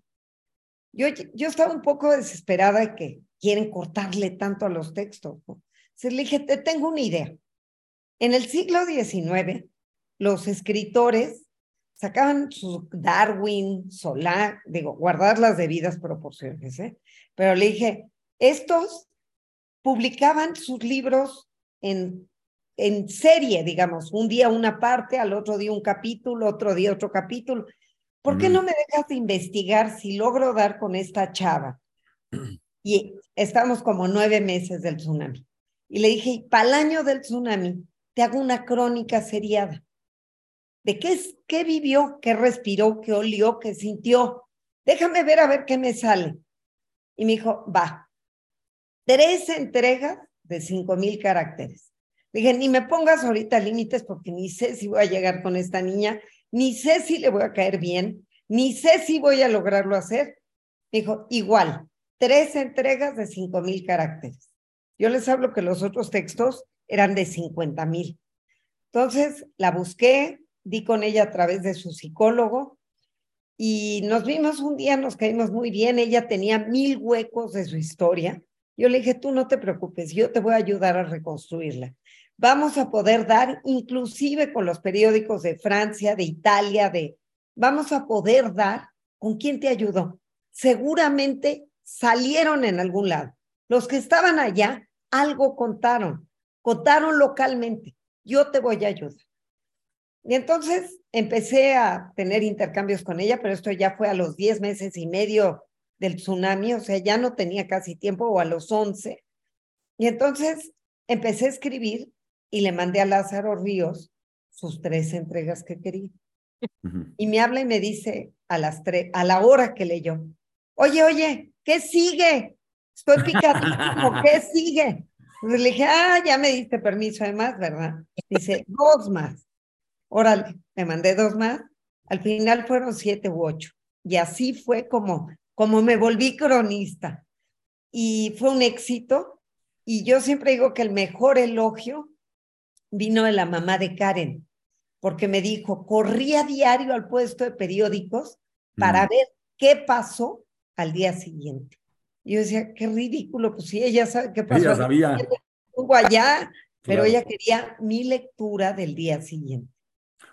yo, yo estaba un poco desesperada de que quieren cortarle tanto a los textos. Se le dije, te tengo una idea. En el siglo XIX, los escritores sacaban su Darwin, Solá, digo, guardar las debidas proporciones, ¿eh? Pero le dije, estos publicaban sus libros en, en serie, digamos, un día una parte, al otro día un capítulo, otro día otro capítulo. ¿Por qué no me dejas de investigar si logro dar con esta chava? Y estamos como nueve meses del tsunami. Y le dije, para el año del tsunami, te hago una crónica seriada. ¿De qué, es, qué vivió, qué respiró, qué olió, qué sintió? Déjame ver a ver qué me sale. Y me dijo, va. Tres entregas de cinco mil caracteres. dije, ni me pongas ahorita límites porque ni sé si voy a llegar con esta niña, ni sé si le voy a caer bien, ni sé si voy a lograrlo hacer. dijo, igual, tres entregas de cinco mil caracteres. Yo les hablo que los otros textos eran de 50 mil. Entonces la busqué, di con ella a través de su psicólogo y nos vimos un día, nos caímos muy bien. Ella tenía mil huecos de su historia. Yo le dije, tú no te preocupes, yo te voy a ayudar a reconstruirla. Vamos a poder dar, inclusive con los periódicos de Francia, de Italia, de, vamos a poder dar con quién te ayudó. Seguramente salieron en algún lado. Los que estaban allá algo contaron. contaron localmente, yo te voy a ayudar. Y entonces empecé a tener intercambios con ella, pero esto ya fue a los 10 meses y medio del tsunami, o sea, ya no tenía casi tiempo, o a los 11. Y entonces empecé a escribir y le mandé a Lázaro Ríos sus tres entregas que quería. Y me habla y me dice a las tres, a la hora que leyó, oye, oye, ¿qué sigue? Estoy picadísimo, ¿qué sigue? le dije, ah, ya me diste permiso además, ¿verdad? Dice, dos más. Órale, me mandé dos más. Al final fueron siete u ocho. Y así fue como, como me volví cronista. Y fue un éxito. Y yo siempre digo que el mejor elogio vino de la mamá de Karen, porque me dijo, corría diario al puesto de periódicos para mm. ver qué pasó al día siguiente. Yo decía, qué ridículo, pues sí, ella sabe qué pasó. Ella sabía. Estuvo allá, pero ella quería mi lectura del día siguiente.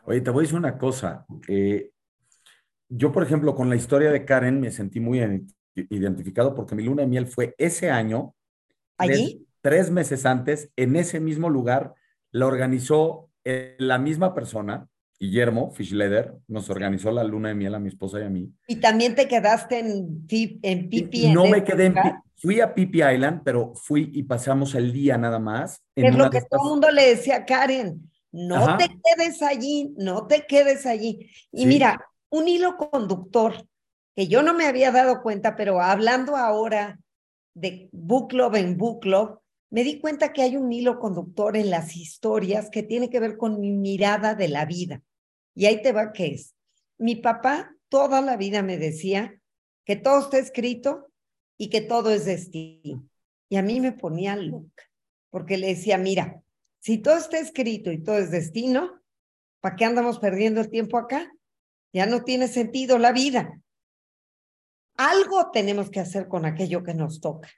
Oye, te voy a decir una cosa. Eh, yo, por ejemplo, con la historia de Karen me sentí muy identificado porque mi luna de miel fue ese año. ¿Allí? Tres, meses antes, en ese mismo lugar, la organizó eh, la misma persona, Guillermo Fischleder, nos organizó la luna de miel a mi esposa y a mí. ¿Y también te quedaste en, en Pipi? No me quedé en Fui a Pipi Island, pero fui y pasamos el día nada más. Es lo que todo el mundo le decía a Karen. No te quedes allí, no te quedes allí. Y mira, un hilo conductor que yo no me había dado cuenta, pero hablando ahora de book club en book club, me di cuenta que hay un hilo conductor en las historias que tiene que ver con mi mirada de la vida. Y ahí te va que es. Mi papá toda la vida me decía que todo está escrito y que todo es destino. Y a mí me ponía loca, porque le decía, mira, si todo está escrito y todo es destino, ¿para qué andamos perdiendo el tiempo acá? Ya no tiene sentido la vida. Algo tenemos que hacer con aquello que nos toca.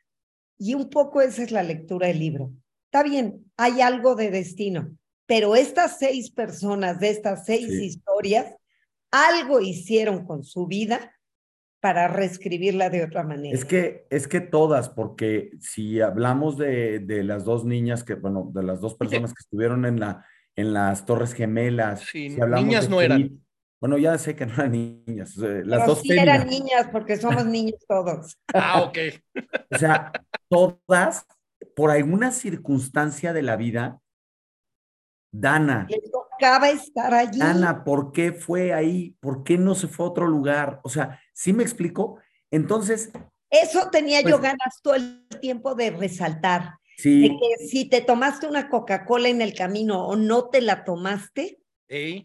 Y un poco esa es la lectura del libro. Está bien, hay algo de destino, pero estas seis personas de estas seis historias, algo hicieron con su vida para reescribirla de otra manera. Es que, es que todas, porque si hablamos de, de las dos niñas que, bueno, de las dos personas que estuvieron en, la, en las Torres Gemelas. Sí, niñas no eran. Bueno, ya sé que no eran niñas. Las dos sí eran niñas porque somos niños todos. Ah, ok. o sea, todas, por alguna circunstancia de la vida, Dana. Le tocaba estar allí. Dana, ¿por qué fue ahí? ¿Por qué no se fue a otro lugar? O sea, ¿sí me explico? Entonces. Eso tenía yo pues ganas todo el tiempo de resaltar. Sí. De que si te tomaste una Coca-Cola en el camino o no te la tomaste,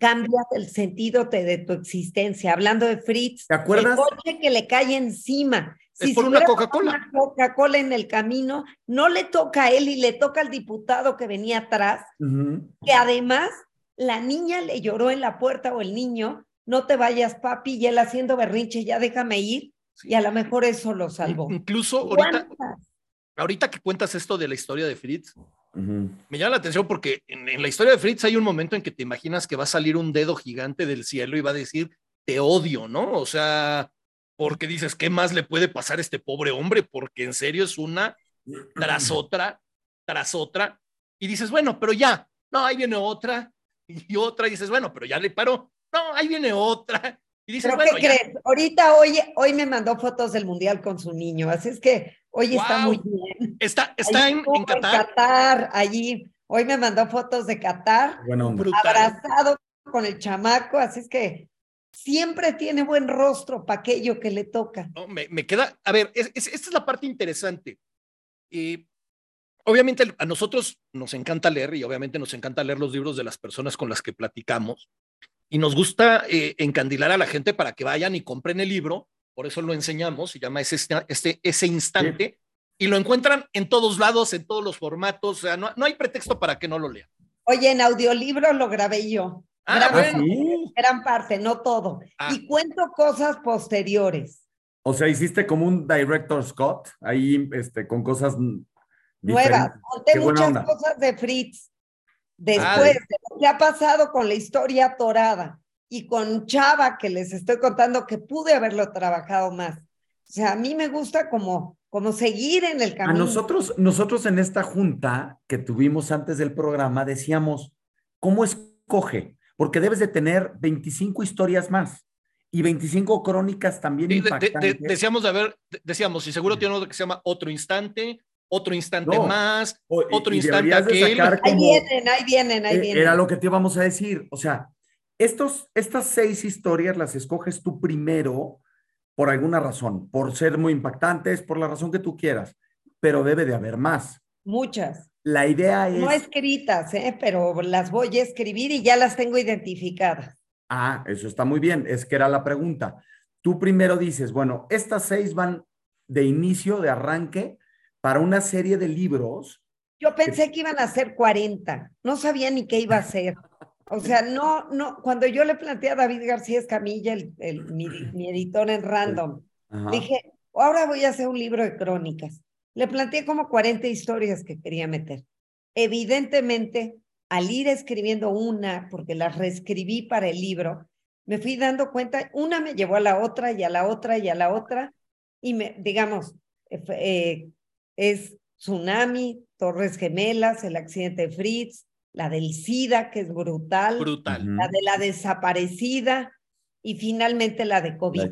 cambias el sentido de, tu existencia. Hablando de Fritz, ¿te acuerdas? El coche que le cae encima. Si por una Coca-Cola. Coca-Cola en el camino, no le toca a él y le toca al diputado que venía atrás, que además la niña le lloró en la puerta o el niño, no te vayas papi, y él haciendo berrinche, ya déjame ir, y a lo mejor eso lo salvó. Incluso ahorita, ahorita que cuentas esto de la historia de Fritz, me llama la atención porque en, en, la historia de Fritz hay un momento en que te imaginas que va a salir un dedo gigante del cielo y va a decir, te odio, ¿no? O sea, porque dices, ¿qué más le puede pasar a este pobre hombre? Porque en serio es una tras otra, tras otra, y dices, bueno, pero ya, no, ahí viene otra, y otra, y dices, bueno, pero ya le paró, no, ahí viene otra, y dices, ¿Pero qué crees? Ahorita hoy, hoy me mandó fotos del Mundial con su niño, así es que hoy está muy bien. Está, está en, en, Qatar. En Qatar, allí, hoy me mandó fotos de Qatar, bueno, abrazado con el chamaco, así es que siempre tiene buen rostro para aquello que le toca. No, me, me, queda, a ver, es, es, esta es la parte interesante. Y obviamente a nosotros nos encanta leer y obviamente nos encanta leer los libros de las personas con las que platicamos y nos gusta eh, encandilar a la gente para que vayan y compren el libro, por eso lo enseñamos, se llama ese, este, ese instante, sí. y lo encuentran en todos lados, en todos los formatos, o sea, no, no hay pretexto para que no lo lean. Oye, en audiolibro lo grabé yo. Ah, gran, bueno. parte, gran parte, no todo. Ah. Y cuento cosas posteriores. O sea, hiciste como un director Scott, ahí este, con cosas nuevas. Conté muchas onda. cosas de Fritz. Después ah, de lo que ha pasado con la historia torada y con Chava, que les estoy contando que pude haberlo trabajado más. O sea, a mí me gusta como como seguir en el camino. A nosotros, nosotros en esta junta que tuvimos antes del programa decíamos, ¿cómo escoge? Porque debes de tener 25 historias más y 25 crónicas también impactantes. decíamos de ver, decíamos, y seguro tiene uno que se llama Otro Instante, otro instante más, otro instante aquel. ahí vienen, ahí vienen, ahí eh, vienen. Era lo que te íbamos a decir. O sea, estos, estas seis historias las escoges tú primero por alguna razón, por ser muy impactantes, por la razón que tú quieras, pero debe de haber más. Muchas. La idea es... No escritas, ¿eh? pero las voy a escribir y ya las tengo identificadas. Ah, eso está muy bien, es que era la pregunta. Tú primero dices, bueno, estas seis van de inicio, de arranque, para una serie de libros. Yo pensé que iban a ser 40, no sabía ni qué iba a ser. O sea, no, no, cuando yo le planteé a David García Escamilla, el, mi, editor en Random, dije, ahora voy a hacer un libro de crónicas. Le planteé como 40 historias que quería meter. Evidentemente, al ir escribiendo una, porque las reescribí para el libro, me fui dando cuenta, una me llevó a la otra y a la otra y a la otra, y me, digamos, eh, eh es Tsunami, Torres Gemelas, el accidente de Fritz, la del SIDA, que es brutal, brutal. la de la desaparecida y finalmente la de COVID.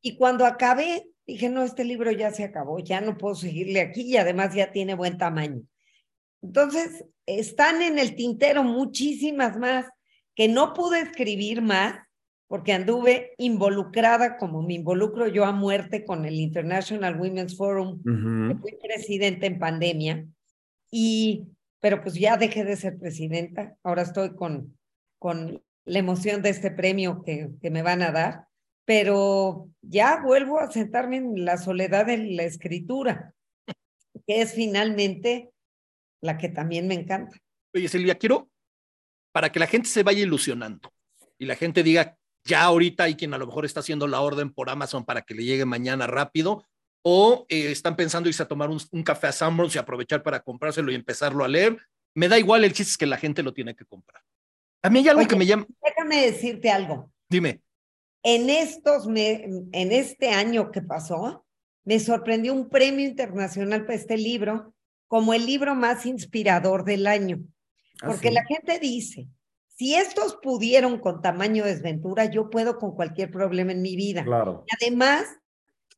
y cuando acabé, dije, no, este libro ya se acabó, ya no puedo seguirle aquí y además ya tiene buen tamaño. Entonces, están en el tintero muchísimas más que no pude escribir más porque anduve involucrada, como me involucro yo a muerte con el International Women's Forum, fui presidenta en pandemia, y, pero pues ya dejé de ser presidenta, ahora estoy con, con la emoción de este premio que, que me van a dar, pero ya vuelvo a sentarme en la soledad de la escritura, que es finalmente la que también me encanta. Oye, Silvia, quiero, para que la gente se vaya ilusionando y la gente diga, ya ahorita hay quien a lo mejor está haciendo la orden por Amazon para que le llegue mañana rápido, o eh, están pensando irse a tomar un, café a Sanborns y aprovechar para comprárselo y empezarlo a leer. Me da igual, el chiste es que la gente lo tiene que comprar. A mí hay algo que me llama. Déjame decirte algo. Dime. En estos, en este año que pasó, me sorprendió un premio internacional para este libro como el libro más inspirador del año. Ah, Porque la gente dice, si estos pudieron con tamaño desventura, yo puedo con cualquier problema en mi vida. Claro. Y además,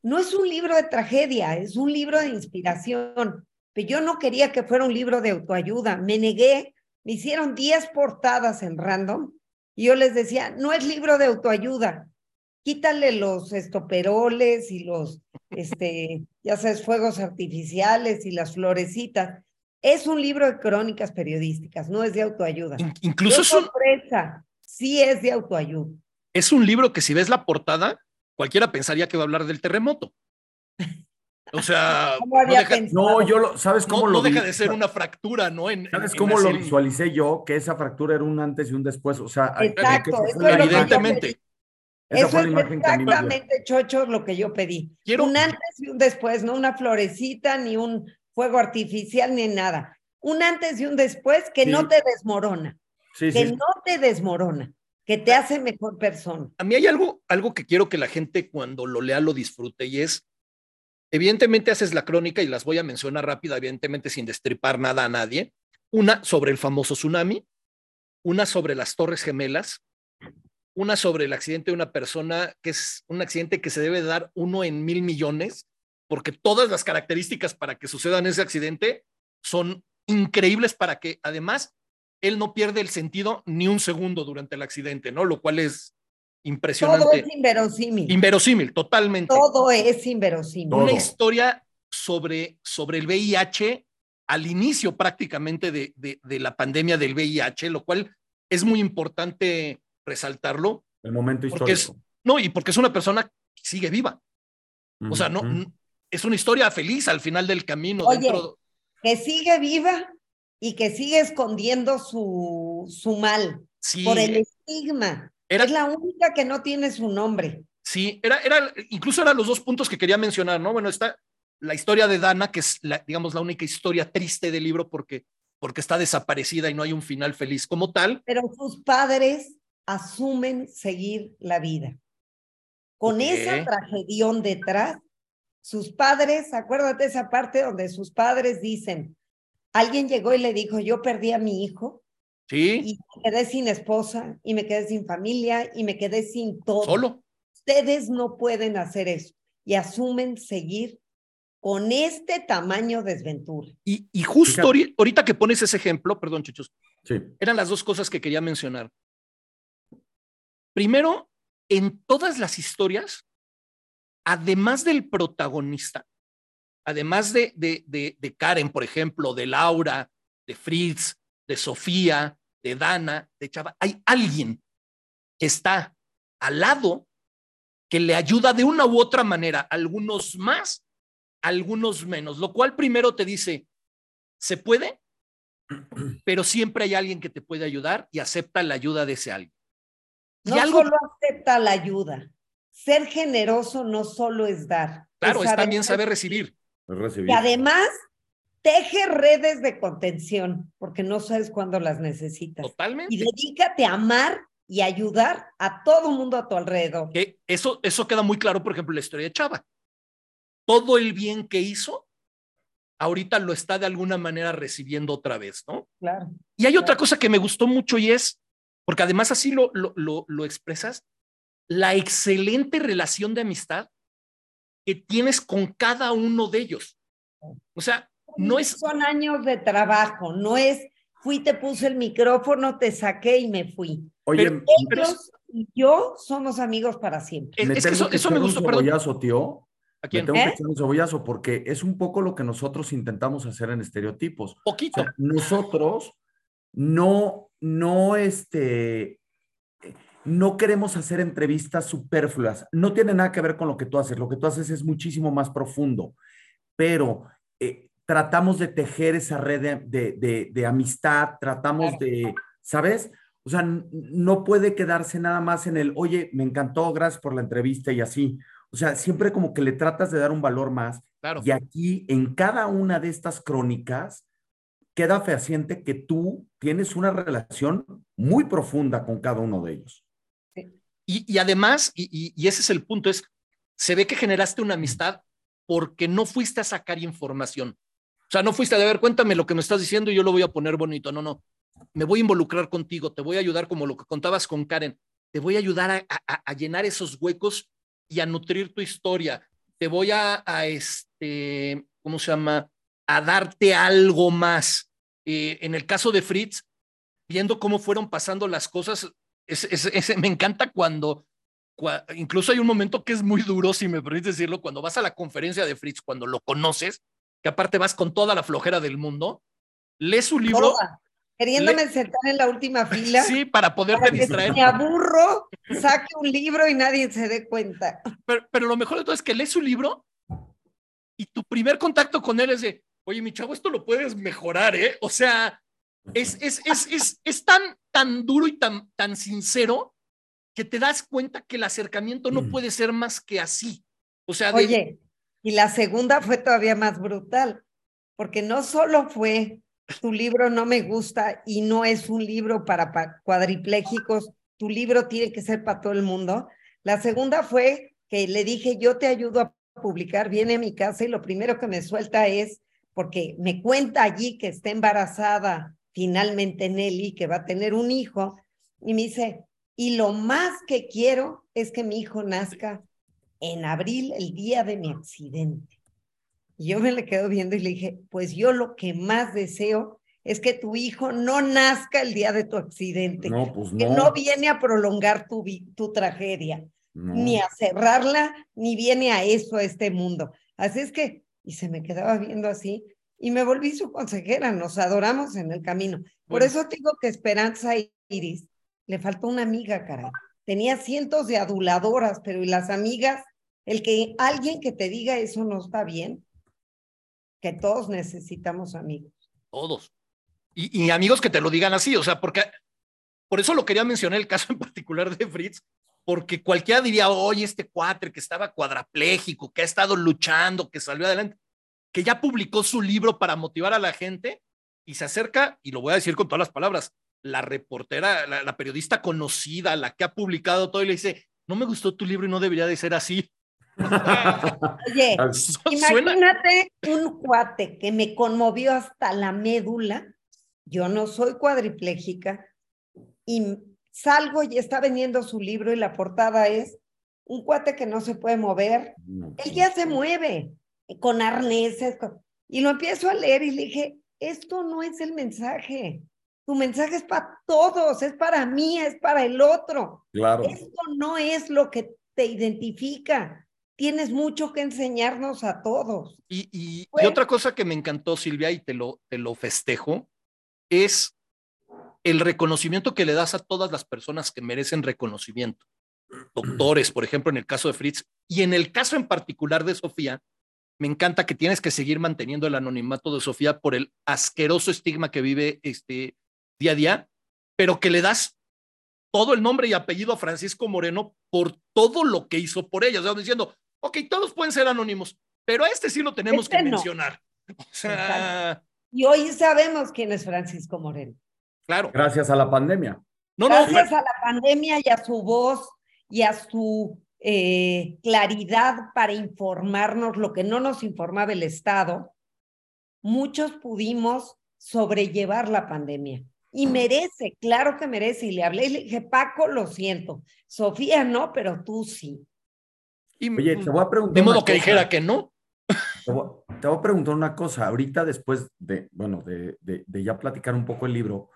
no es un libro de tragedia, es un libro de inspiración. Pero yo no quería que fuera un libro de autoayuda. Me negué, me hicieron 10 portadas en random y yo les decía, no es libro de autoayuda. Quítale los estoperoles y los, este, ya sabes, fuegos artificiales y las florecitas es un libro de crónicas periodísticas, no es de autoayuda. incluso es un... sorpresa, sí es de autoayuda. Es un libro que si ves la portada, cualquiera pensaría que va a hablar del terremoto. O sea, no, yo lo, ¿sabes cómo lo No deja de ser una fractura, ¿no? En, ¿Sabes cómo lo visualicé yo? Que esa fractura era un antes y un después. O sea, Exacto, evidentemente. Eso es exactamente, Chocho, lo que yo pedí. Un antes y un después, no una florecita ni un fuego artificial ni nada. Un antes y un después que no te desmorona. que no te desmorona, que te hace mejor persona. A mí hay algo, algo que quiero que la gente cuando lo lea lo disfrute y es, evidentemente haces la crónica y las voy a mencionar rápida, evidentemente sin destripar nada a nadie. Una sobre el famoso tsunami, una sobre las Torres Gemelas, una sobre el accidente de una persona que es un accidente que se debe dar uno en mil millones, porque todas las características para que sucedan ese accidente son increíbles para que además él no pierde el sentido ni un segundo durante el accidente, ¿no? Lo cual es impresionante. Todo es inverosímil. Inverosímil, totalmente. Todo es inverosímil. Una historia sobre, sobre el VIH al inicio prácticamente de, de, la pandemia del VIH, lo cual es muy importante resaltarlo. El momento histórico. no, y porque es una persona que sigue viva. O sea, no, es una historia feliz al final del camino. dentro... que sigue viva y que sigue escondiendo su, su mal por el estigma. Era, es la única que no tiene su nombre. Sí, era, era, incluso eran los dos puntos que quería mencionar, ¿no? Bueno, está la historia de Dana, que es, la, digamos, la única historia triste del libro porque, porque está desaparecida y no hay un final feliz como tal. Pero sus padres asumen seguir la vida. Con esa tragedión detrás, sus padres, acuérdate esa parte donde sus padres dicen, alguien llegó y le dijo, yo perdí a mi hijo. Sí. Y me quedé sin esposa, y me quedé sin familia, y me quedé sin todo. Solo. Ustedes no pueden hacer eso y asumen seguir con este tamaño de desventura. Y, y justo ahorita que pones ese ejemplo, perdón, chuchos, sí. eran las dos cosas que quería mencionar. Primero, en todas las historias, además del protagonista, además de, de, de, Karen, por ejemplo, de Laura, de Fritz, de Sofía, de Dana, de Chava, hay alguien que está al lado que le ayuda de una u otra manera, algunos más, algunos menos, lo cual primero te dice, se puede, pero siempre hay alguien que te puede ayudar y acepta la ayuda de ese alguien. No solo acepta la ayuda. Ser generoso no solo es dar. Claro, es, también saber recibir. recibir. Y además, teje redes de contención, porque no sabes cuándo las necesitas. Totalmente. Y dedícate a amar y ayudar a todo mundo a tu alrededor. Que eso, eso queda muy claro, por ejemplo, en la historia de Chava. Todo el bien que hizo, ahorita lo está de alguna manera recibiendo otra vez, ¿no? Claro. Y hay otra cosa que me gustó mucho y es porque además así lo, lo, lo, expresas, la excelente relación de amistad que tienes con cada uno de ellos. O sea, no es... Son años de trabajo, no es fui, te puse el micrófono, te saqué y me fui. Oye, ellos y yo somos amigos para siempre. Es, que eso, eso me gustó, un cebollazo, tío. ¿A quién? Me tengo que echar un cebollazo porque es un poco lo que nosotros intentamos hacer en estereotipos. Poquito. nosotros no, no, este, no queremos hacer entrevistas superfluas. No tiene nada que ver con lo que tú haces. Lo que tú haces es muchísimo más profundo, pero eh, tratamos de tejer esa red de, amistad, tratamos de, ¿sabes? O sea, no puede quedarse nada más en el, oye, me encantó, gracias por la entrevista y así. O sea, siempre como que le tratas de dar un valor más. Claro. Y aquí, en cada una de estas crónicas, queda fehaciente que tú tienes una relación muy profunda con cada uno de ellos. Y, además, y, y, ese es el punto, es, se ve que generaste una amistad porque no fuiste a sacar información. O sea, no fuiste a ver, cuéntame lo que me estás diciendo y yo lo voy a poner bonito. No, no. Me voy a involucrar contigo, te voy a ayudar como lo que contabas con Karen. Te voy a ayudar a, llenar esos huecos y a nutrir tu historia. Te voy a, a este, ¿cómo se llama? A darte algo más. Eh, en el caso de Fritz, viendo cómo fueron pasando las cosas, me encanta cuando, incluso hay un momento que es muy duro, si me permites decirlo, cuando vas a la conferencia de Fritz, cuando lo conoces, que aparte vas con toda la flojera del mundo, lees su libro. Queriéndome sentar en la última fila. Sí, para poderte distraer. me aburro, saque un libro y nadie se dé cuenta. Pero, pero lo mejor de todo es que lees su libro y tu primer contacto con él es de, oye, mi chavo, esto lo puedes mejorar, ¿eh? O sea, es, es, es, es, es tan, tan duro y tan, tan sincero que te das cuenta que el acercamiento no mm. puede ser más que así. O sea, oye, y la segunda fue todavía más brutal, porque no solo fue tu libro no me gusta y no es un libro para cuadripléjicos, tu libro tiene que ser para todo el mundo. La segunda fue que le dije, yo te ayudo a publicar, viene a mi casa y lo primero que me suelta es, porque me cuenta allí que está embarazada finalmente Nelly, que va a tener un hijo, y me dice, y lo más que quiero es que mi hijo nazca en abril, el día de mi accidente. Y yo me le quedo viendo y le dije, pues yo lo que más deseo es que tu hijo no nazca el día de tu accidente, no, pues que no viene a prolongar tu, tu tragedia, ni a cerrarla, ni viene a eso, a este mundo. Así es que, y se me quedaba viendo así, y me volví su consejera, nos adoramos en el camino. Por eso digo que Esperanza Iris le faltó una amiga, caray. Tenía cientos de aduladoras, pero ¿y las amigas? El que alguien que te diga eso no está bien, que todos necesitamos amigos. Todos. Y, amigos que te lo digan así, o sea, porque por eso lo quería mencionar el caso en particular de Fritz, porque cualquiera diría, oye, este cuatre que estaba cuadrapléjico, que ha estado luchando, que salió adelante que ya publicó su libro para motivar a la gente y se acerca, y lo voy a decir con todas las palabras, la reportera, la, periodista conocida, la que ha publicado todo, y le dice, no me gustó tu libro y no debería de ser así. Oye, imagínate un cuate que me conmovió hasta la médula. Yo no soy cuadripléjica y salgo y está vendiendo su libro y la portada es un cuate que no se puede mover. Él ya se mueve con arneses. Y lo empiezo a leer y le dije, esto no es el mensaje. Tu mensaje es para todos, es para mí, es para el otro. Claro. Esto no es lo que te identifica. Tienes mucho que enseñarnos a todos. Y, y, y otra cosa que me encantó, Silvia, y te lo, te lo festejo, es el reconocimiento que le das a todas las personas que merecen reconocimiento. Doctores, por ejemplo, en el caso de Fritz, y en el caso en particular de Sofía, me encanta que tienes que seguir manteniendo el anonimato de Sofía por el asqueroso estigma que vive este día a día, pero que le das todo el nombre y apellido a Francisco Moreno por todo lo que hizo por ella. O sea, diciendo, ok, todos pueden ser anónimos, pero a este sí lo tenemos que este mencionar. y hoy sabemos quién es Francisco Moreno. Claro. Gracias a la pandemia. No, Gracias a la pandemia y a su voz y a su eh, claridad para informarnos lo que no nos informaba el Estado, muchos pudimos sobrellevar la pandemia. Y merece, claro que merece. Y le hablé y le dije, Paco, lo siento. Sofía no, pero tú sí. Y, Oye, te voy a preguntar. De modo que dijera que no. Te voy, a preguntar una cosa. Ahorita, después de, bueno, de, de ya platicar un poco el libro,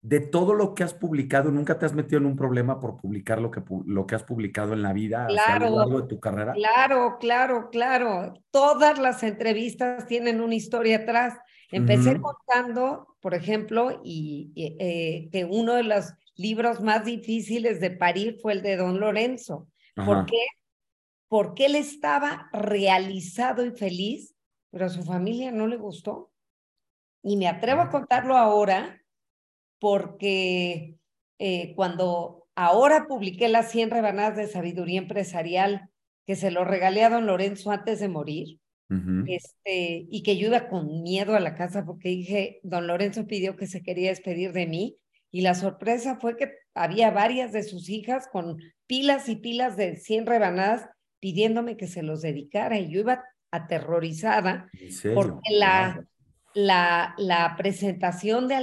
de todo lo que has publicado, nunca te has metido en un problema por publicar lo que, lo que has publicado en la vida claro, a lo largo de tu carrera? Claro, claro, claro. Todas las entrevistas tienen una historia atrás. Empecé contando, por ejemplo, y, eh, que uno de los libros más difíciles de parir fue el de Don Lorenzo. ¿Por qué? Porque él estaba realizado y feliz, pero a su familia no le gustó. Y me atrevo a contarlo ahora porque eh, cuando ahora publiqué las 100 rebanadas de sabiduría empresarial, que se lo regalé a don Lorenzo antes de morir, este, y que yo iba con miedo a la casa porque dije, don Lorenzo pidió que se quería despedir de mí, y la sorpresa fue que había varias de sus hijas con pilas y pilas de 100 rebanadas pidiéndome que se los dedicara, y yo iba aterrorizada porque la, la, la presentación de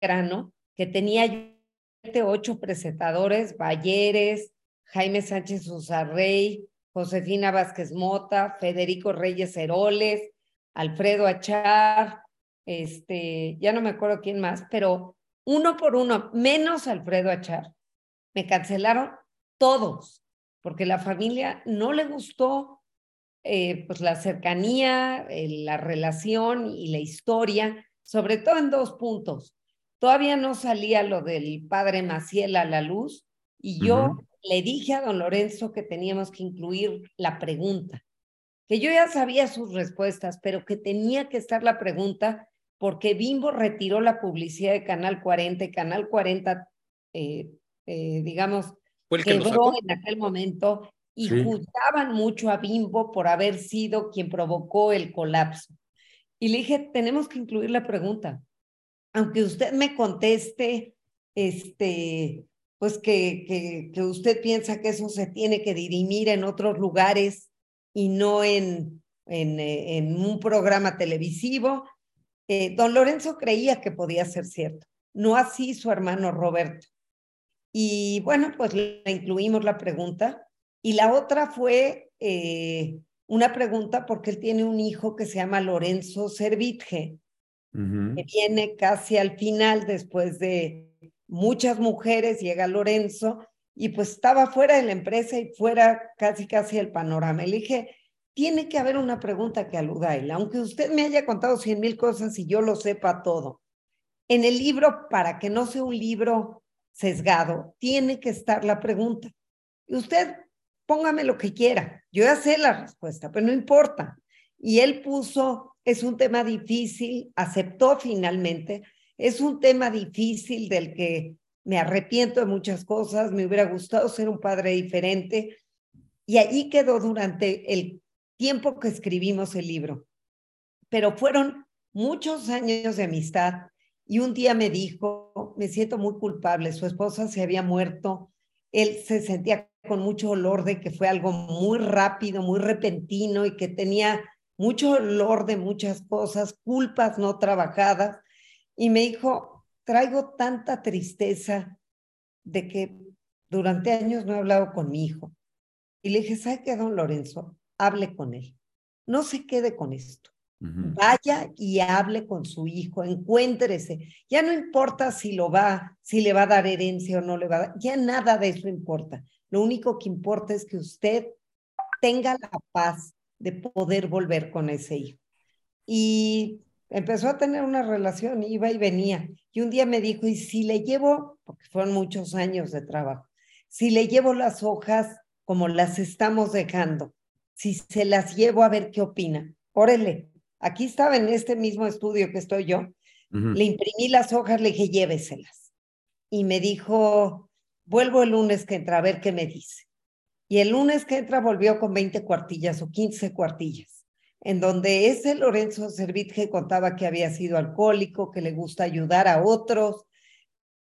Algrano que tenía ocho presentadores, Balleres, Jaime Sánchez Usarrey, Josefina Vázquez Mota, Federico Reyes Heroles, Alfredo Achar, este, ya no me acuerdo quién más, pero uno por uno, menos Alfredo Achar, me cancelaron todos, porque la familia no le gustó eh, pues la cercanía, eh, la relación y la historia, sobre todo en dos puntos. Todavía no salía lo del padre Maciel a la luz y yo le dije a don Lorenzo que teníamos que incluir la pregunta, que yo ya sabía sus respuestas, pero que tenía que estar la pregunta porque Bimbo retiró la publicidad de Canal 40 y Canal 40, eh, eh, digamos, quebró en aquel momento y juzgaban mucho a Bimbo por haber sido quien provocó el colapso. Y le dije, tenemos que incluir la pregunta aunque usted me conteste, este, pues que, que, que, usted piensa que eso se tiene que dirimir en otros lugares y no en, en, eh, en un programa televisivo. Eh, don Lorenzo creía que podía ser cierto, no así su hermano Roberto. Y bueno, pues le incluimos la pregunta. Y la otra fue eh, una pregunta porque él tiene un hijo que se llama Lorenzo Servitje que viene casi al final después de muchas mujeres, llega Lorenzo y pues estaba fuera de la empresa y fuera casi casi el panorama. Le dije, tiene que haber una pregunta que aluda a él, aunque usted me haya contado cien mil cosas y yo lo sepa todo. En el libro, para que no sea un libro sesgado, tiene que estar la pregunta. Y usted póngame lo que quiera, yo ya sé la respuesta, pero no importa. Y él puso es un tema difícil, aceptó finalmente, es un tema difícil del que me arrepiento de muchas cosas, me hubiera gustado ser un padre diferente y allí quedó durante el tiempo que escribimos el libro. Pero fueron muchos años de amistad y un día me dijo, me siento muy culpable, su esposa se había muerto, él se sentía con mucho olor de que fue algo muy rápido, muy repentino y que tenía mucho olor de muchas cosas, culpas no trabajadas. Y me dijo, traigo tanta tristeza de que durante años no he hablado con mi hijo. Y le dije, ¿sabe qué, don Lorenzo? Hable con él. No se quede con esto. Vaya y hable con su hijo, encuéntrese. Ya no importa si lo va, si le va a dar herencia o no le va a dar, ya nada de eso importa. Lo único que importa es que usted tenga la paz de poder volver con ese hijo. Y empezó a tener una relación, iba y venía. Y un día me dijo, ¿y si le llevo, porque fueron muchos años de trabajo, si le llevo las hojas como las estamos dejando, si se las llevo a ver qué opina? Órale, aquí estaba en este mismo estudio que estoy yo, le imprimí las hojas, le dije, lléveselas. Y me dijo, vuelvo el lunes que entra a ver qué me dice. Y el lunes que entra volvió con 20 cuartillas o 15 cuartillas, en donde ese Lorenzo Servitje contaba que había sido alcohólico, que le gusta ayudar a otros,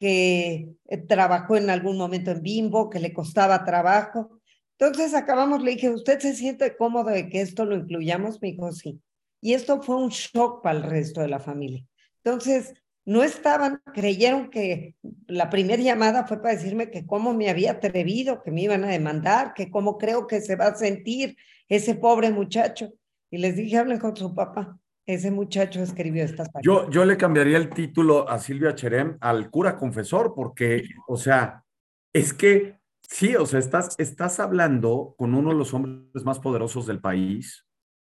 que eh, trabajó en algún momento en Bimbo, que le costaba trabajo. Entonces acabamos, le dije, ¿usted se siente cómodo de que esto lo incluyamos? Me dijo, sí. Y esto fue un shock para el resto de la familia. Entonces, no estaban, creyeron que la primera llamada fue para decirme que cómo me había atrevido, que me iban a demandar, que cómo creo que se va a sentir ese pobre muchacho. Y les dije, hablen con su papá. Ese muchacho escribió estas palabras. Yo, yo le cambiaría el título a Silvia Cherem al cura confesor, porque, o sea, es que sí, o sea, estás, estás hablando con uno de los hombres más poderosos del país,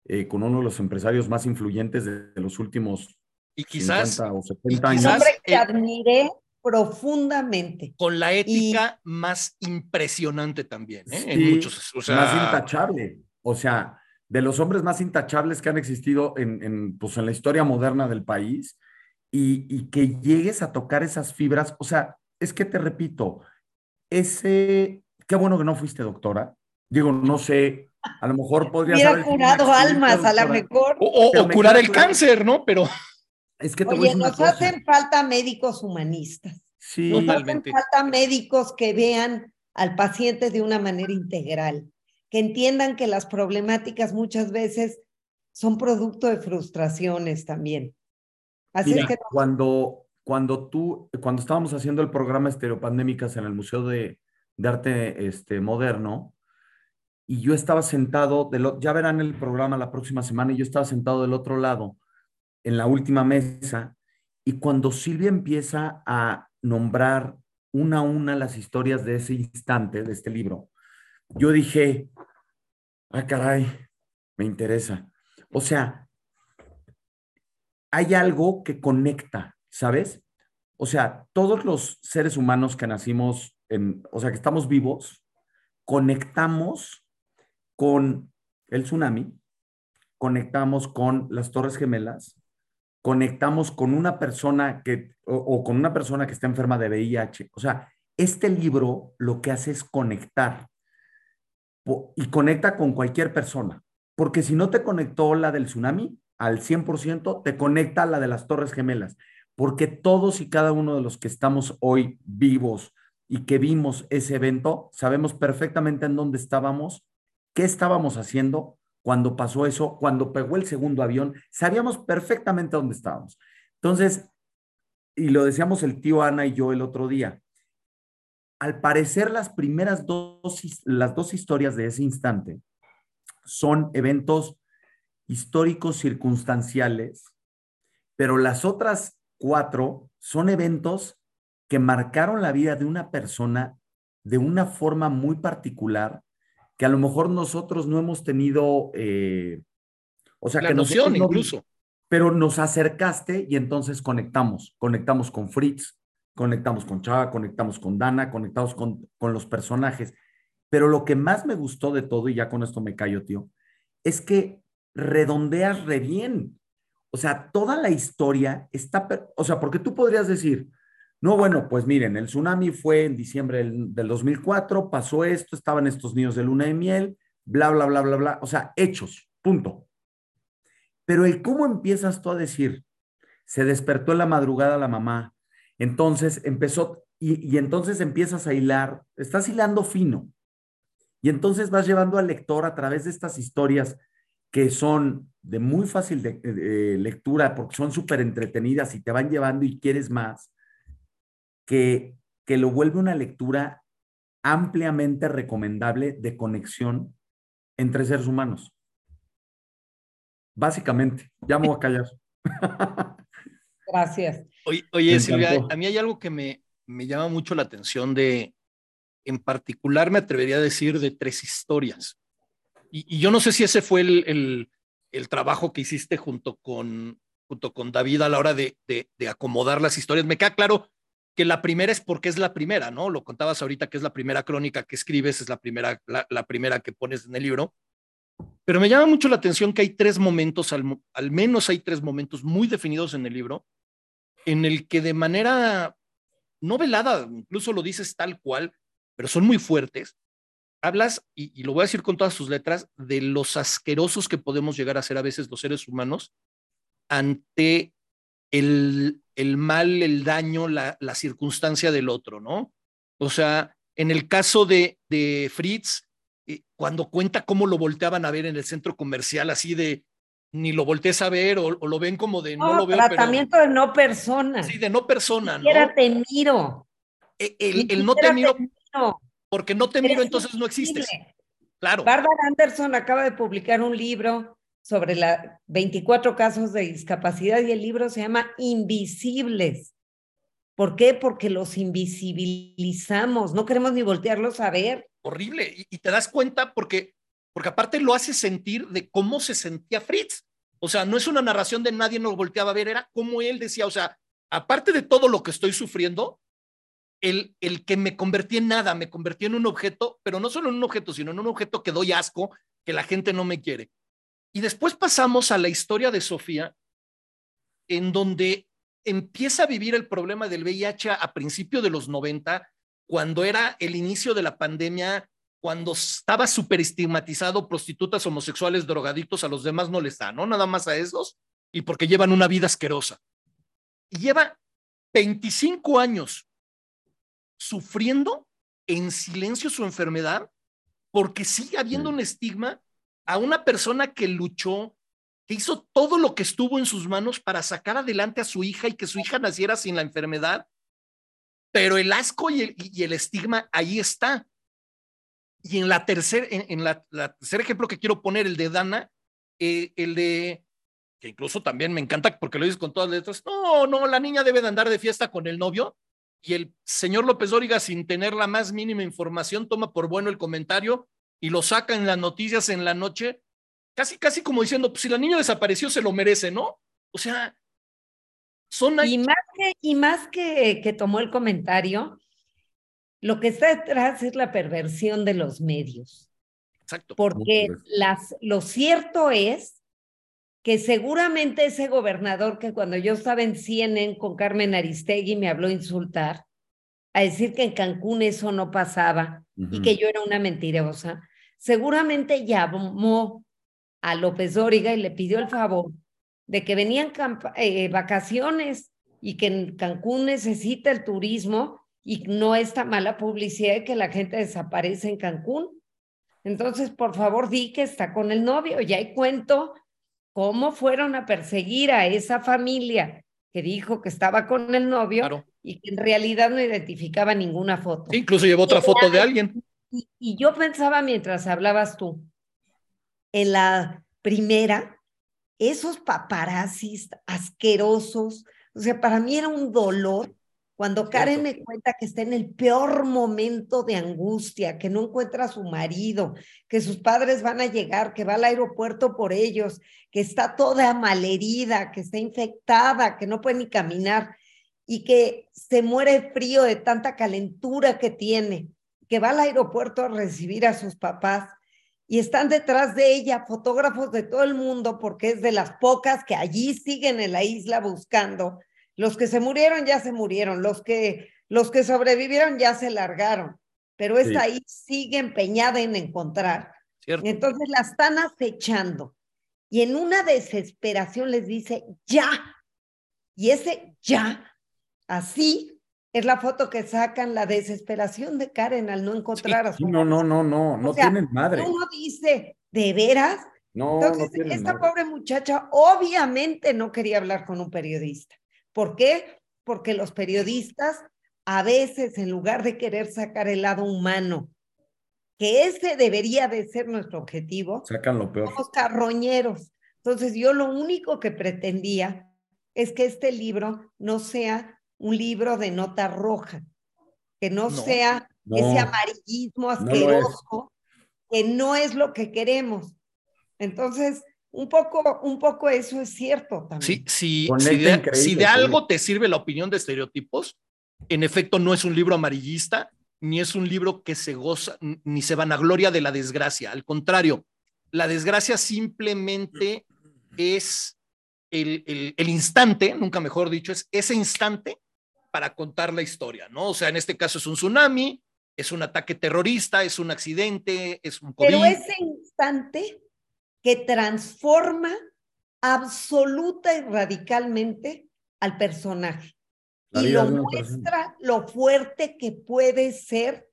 eh, con uno de los empresarios más influyentes de los últimos y quizás, o 70 años. Un hombre que admiré profundamente. Con la ética más impresionante también, ¿eh? en muchos, o sea, más intachable. O sea, de los hombres más intachables que han existido en, en, pues, en la historia moderna del país y, y, que llegues a tocar esas fibras. O sea, es que te repito, ese, qué bueno que no fuiste doctora. Digo, no sé, a lo mejor podrías haber curado almas, a lo mejor. O, o curar el cáncer, ¿no? Pero. Es que Oye, nos hacen falta médicos humanistas. Sí, nos hacen falta médicos que vean al paciente de una manera integral, que entiendan que las problemáticas muchas veces son producto de frustraciones también. Así es que cuando cuando tú cuando estábamos haciendo el programa Estereopandémicas en el Museo de, de Arte este, Moderno y yo estaba sentado ya verán el programa la próxima semana y yo estaba sentado del otro lado en la última mesa y cuando Silvia empieza a nombrar una a una las historias de ese instante, de este libro, yo dije, ah, caray, me interesa. O sea, hay algo que conecta, ¿sabes? O sea, todos los seres humanos que nacimos, en, o sea, que estamos vivos, conectamos con el tsunami, conectamos con las Torres Gemelas, conectamos con una persona que, o, con una persona que está enferma de VIH. O sea, este libro lo que hace es conectar y conecta con cualquier persona, porque si no te conectó la del tsunami al 100%, te conecta la de las Torres Gemelas, porque todos y cada uno de los que estamos hoy vivos y que vimos ese evento, sabemos perfectamente en dónde estábamos, qué estábamos haciendo cuando pasó eso, cuando pegó el segundo avión, sabíamos perfectamente dónde estábamos. Entonces, y lo decíamos el tío Ana y yo el otro día, al parecer las primeras dos, las dos historias de ese instante son eventos históricos circunstanciales, pero las otras cuatro son eventos que marcaron la vida de una persona de una forma muy particular que a lo mejor nosotros no hemos tenido, eh, o sea, que noción incluso. Pero nos acercaste y entonces conectamos, conectamos con Fritz, conectamos con Chava, conectamos con Dana, conectamos con, con los personajes. Pero lo que más me gustó de todo, y ya con esto me callo, tío, es que redondeas re bien. O sea, toda la historia está, o sea, porque tú podrías decir, no, bueno, pues miren, el tsunami fue en diciembre del, 2004, pasó esto, estaban estos niños de luna de miel, bla, bla, bla, bla, bla, o sea, hechos, punto. Pero el cómo empiezas tú a decir, se despertó en la madrugada la mamá, entonces empezó, y, y entonces empiezas a hilar, estás hilando fino, Y entonces vas llevando al lector a través de estas historias que son de muy fácil lectura porque son súper entretenidas y te van llevando y quieres más, que, que lo vuelve una lectura ampliamente recomendable de conexión entre seres humanos. Básicamente, ya me voy a callar. Gracias. Oye, Silvia, a mí hay algo que me, me llama mucho la atención de, en particular me atrevería a decir, de tres historias. Y, yo no sé si ese fue el, el, trabajo que hiciste junto con, junto con David a la hora de, de, acomodar las historias. Me queda claro que la primera es porque es la primera, ¿no? Lo contabas ahorita que es la primera crónica que escribes, es la primera, la, primera que pones en el libro. Pero me llama mucho la atención que hay tres momentos, al, menos hay tres momentos muy definidos en el libro, en el que de manera no velada, incluso lo dices tal cual, pero son muy fuertes, hablas, y, lo voy a decir con todas sus letras, de los asquerosos que podemos llegar a ser a veces los seres humanos ante el, el mal, el daño, la, la, circunstancia del otro, ¿no? O sea, en el caso de, de Fritz, eh, cuando cuenta cómo lo volteaban a ver en el centro comercial, así de ni lo voltees a ver o, lo ven como de no, lo veo. Tratamiento de no persona. Sí, de no persona, Ni ¿no? te miro. E, el, no te miro, porque no te miro, entonces no existes. Claro. Barbara Anderson acaba de publicar un libro sobre la 24 casos de discapacidad y el libro se llama Invisibles. ¿Por qué? Porque los invisibilizamos, no queremos ni voltearlos a ver. Horrible. Y, te das cuenta porque, porque aparte lo hace sentir de cómo se sentía Fritz. O sea, no es una narración de nadie nos volteaba a ver, era como él decía, o sea, aparte de todo lo que estoy sufriendo, el, el que me convertí en nada, me convertí en un objeto, pero no solo en un objeto, sino en un objeto que doy asco, que la gente no me quiere. Y después pasamos a la historia de Sofía, en donde empieza a vivir el problema del VIH a principios de los 90, cuando era el inicio de la pandemia, cuando estaba súper estigmatizado prostitutas, homosexuales, drogadictos, a los demás no les da, ¿no? Nada más a esos, y porque llevan una vida asquerosa. Y lleva 25 años sufriendo en silencio su enfermedad porque sigue habiendo un estigma a una persona que luchó, que hizo todo lo que estuvo en sus manos para sacar adelante a su hija y que su hija naciera sin la enfermedad, pero el asco y el, estigma ahí está. Y en la tercer, en, la, tercer ejemplo que quiero poner, el de Dana, eh, el de, que incluso también me encanta porque lo dices con todas letras, no, no, la niña debe de andar de fiesta con el novio, y el señor López Dóriga, sin tener la más mínima información, toma por bueno el comentario y lo saca en las noticias en la noche, casi, casi como diciendo, pues si la niña desapareció, se lo merece, ¿no? O sea, son... Y más que, y más que, que tomó el comentario, lo que está detrás es la perversión de los medios. Exacto. Porque las, lo cierto es que seguramente ese gobernador que cuando yo estaba en CNN con Carmen Aristegui me habló a insultar, a decir que en Cancún eso no pasaba y que yo era una mentirosa, seguramente llamó a López Dóriga y le pidió el favor de que venían eh, vacaciones y que en Cancún necesita el turismo y no esta mala publicidad de que la gente desaparece en Cancún. Entonces, por favor, di que está con el novio. Ya hay cuento cómo fueron a perseguir a esa familia que dijo que estaba con el novio y que en realidad no identificaba ninguna foto. incluso llevó otra foto de alguien. Y, yo pensaba mientras hablabas tú, en la primera, esos paparazzis asquerosos, o sea, para mí era un dolor cuando Karen me cuenta que está en el peor momento de angustia, que no encuentra a su marido, que sus padres van a llegar, que va al aeropuerto por ellos, que está toda malherida, que está infectada, que no puede ni caminar y que se muere frío de tanta calentura que tiene, que va al aeropuerto a recibir a sus papás y están detrás de ella fotógrafos de todo el mundo porque es de las pocas que allí siguen en la isla buscando. Los que se murieron ya se murieron, los que, los que sobrevivieron ya se largaron, pero esta ahí sigue empeñada en encontrar. Entonces la están acechando. Y en una desesperación les dice, ya. Y ese ya, así, es la foto que sacan, la desesperación de Karen al no encontrar a su No, no, no, no, no tienen madre. Uno dice, ¿de veras? No, Entonces, esta pobre muchacha obviamente no quería hablar con un periodista. ¿Por qué? Porque los periodistas a veces, en lugar de querer sacar el lado humano, que ese debería de ser nuestro objetivo, sacan lo peor. Somos carroñeros. Entonces, yo lo único que pretendía es que este libro no sea un libro de nota roja, que no, sea ese amarillismo asqueroso, que no es lo que queremos. Entonces, un poco, un poco eso es cierto también. Sí, sí, si, de, si de algo te sirve la opinión de estereotipos, en efecto no es un libro amarillista, ni es un libro que se goza, ni se vanagloria de la desgracia. Al contrario, la desgracia simplemente es el, el, el, instante, nunca mejor dicho, es ese instante para contar la historia, ¿no? O sea, en este caso es un tsunami, es un ataque terrorista, es un accidente, es un COVID. Pero ese instante que transforma absoluta y radicalmente al personaje y lo muestra lo fuerte que puede ser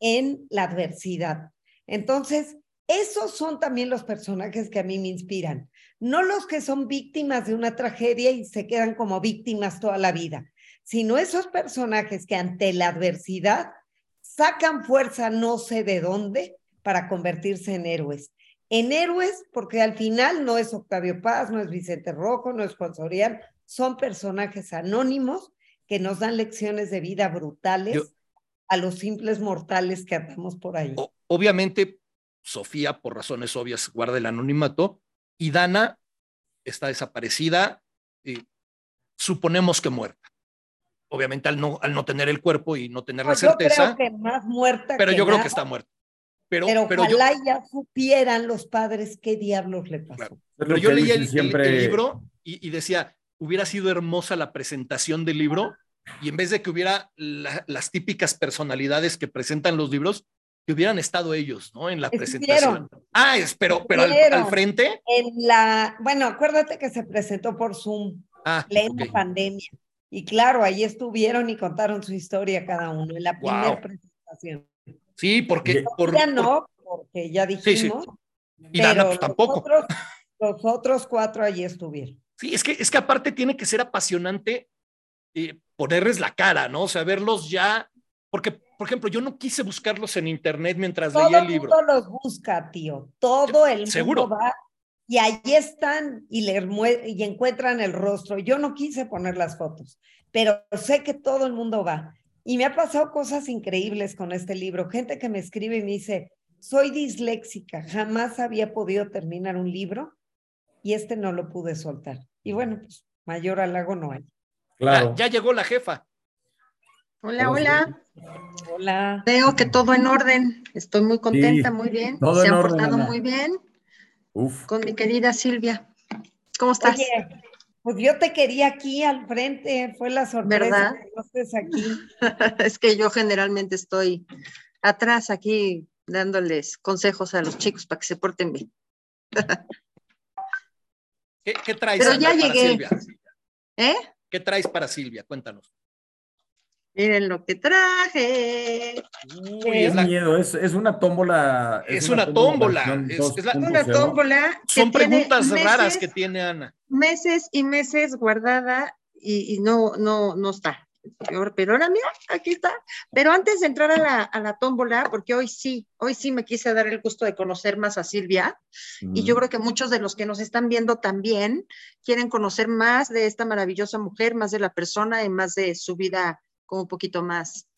en la adversidad. Entonces, esos son también los personajes que a mí me inspiran, no los que son víctimas de una tragedia y se quedan como víctimas toda la vida, sino esos personajes que ante la adversidad sacan fuerza no sé de dónde para convertirse en héroes. En héroes porque al final no es Octavio Paz, no es Vicente Rojo, no es Juan Soriano, son personajes anónimos que nos dan lecciones de vida brutales a los simples mortales que andamos por ahí. obviamente, Sofía, por razones obvias, guarda el anonimato y Dana está desaparecida, y suponemos que muerta obviamente al no, al no tener el cuerpo y no tener la certeza. Yo creo que más muerta. Pero yo creo que está muerta. Pero, pero, ojalá ya supieran los padres qué diablos le pasó. Pero yo leí el, libro y, decía, hubiera sido hermosa la presentación del libro y en vez de que hubiera las típicas personalidades que presentan los libros, que hubieran estado ellos, ¿no? En la presentación. Ah, es, pero, pero al, frente. En la, bueno, acuérdate que se presentó por Zoom, ah, plena pandemia. Y claro, ahí estuvieron y contaron su historia cada uno en la primera presentación. Sí, porque... ya no, porque ya dijimos. Y Dana pues, tampoco. Los otros, cuatro allí estuvieron. Sí, es que, es que aparte tiene que ser apasionante eh, ponerles la cara, ¿no? O sea, verlos ya, porque, por ejemplo, yo no quise buscarlos en internet mientras leía el libro. Todo el mundo los busca, tío. Todo el mundo va y ahí están y, le, y encuentran el rostro. Yo no quise poner las fotos, pero sé que todo el mundo va. Y me ha pasado cosas increíbles con este libro. Gente que me escribe y me dice, soy disléxica, jamás había podido terminar un libro y este no lo pude soltar. Y bueno, pues mayor halago no hay. Claro. Ya, llegó la jefa. Hola, hola. Hola. Veo que todo en orden. Estoy muy contenta, muy bien. Se han portado muy bien con mi querida Silvia. ¿Cómo estás? pues yo te quería aquí al frente, fue la sorpresa ¿verdad? que no estés aquí. es que yo generalmente estoy atrás aquí dándoles consejos a los chicos para que se porten bien. ¿Qué, traes Pero ya llegué. Silvia? ¿Eh? ¿Qué traes para Silvia? Cuéntanos. Miren lo que traje. Uy, es miedo, es, es, una tómbola. Es, una, tómbola. Es, una tómbola. Son preguntas raras que tiene Ana. Meses y meses guardada y, y no, no, no está. Pero ahora mira, aquí está. Pero antes de entrar a la, a la, tómbola, porque hoy sí, hoy sí me quise dar el gusto de conocer más a Silvia, y yo creo que muchos de los que nos están viendo también quieren conocer más de esta maravillosa mujer, más de la persona y más de su vida como un poquito más.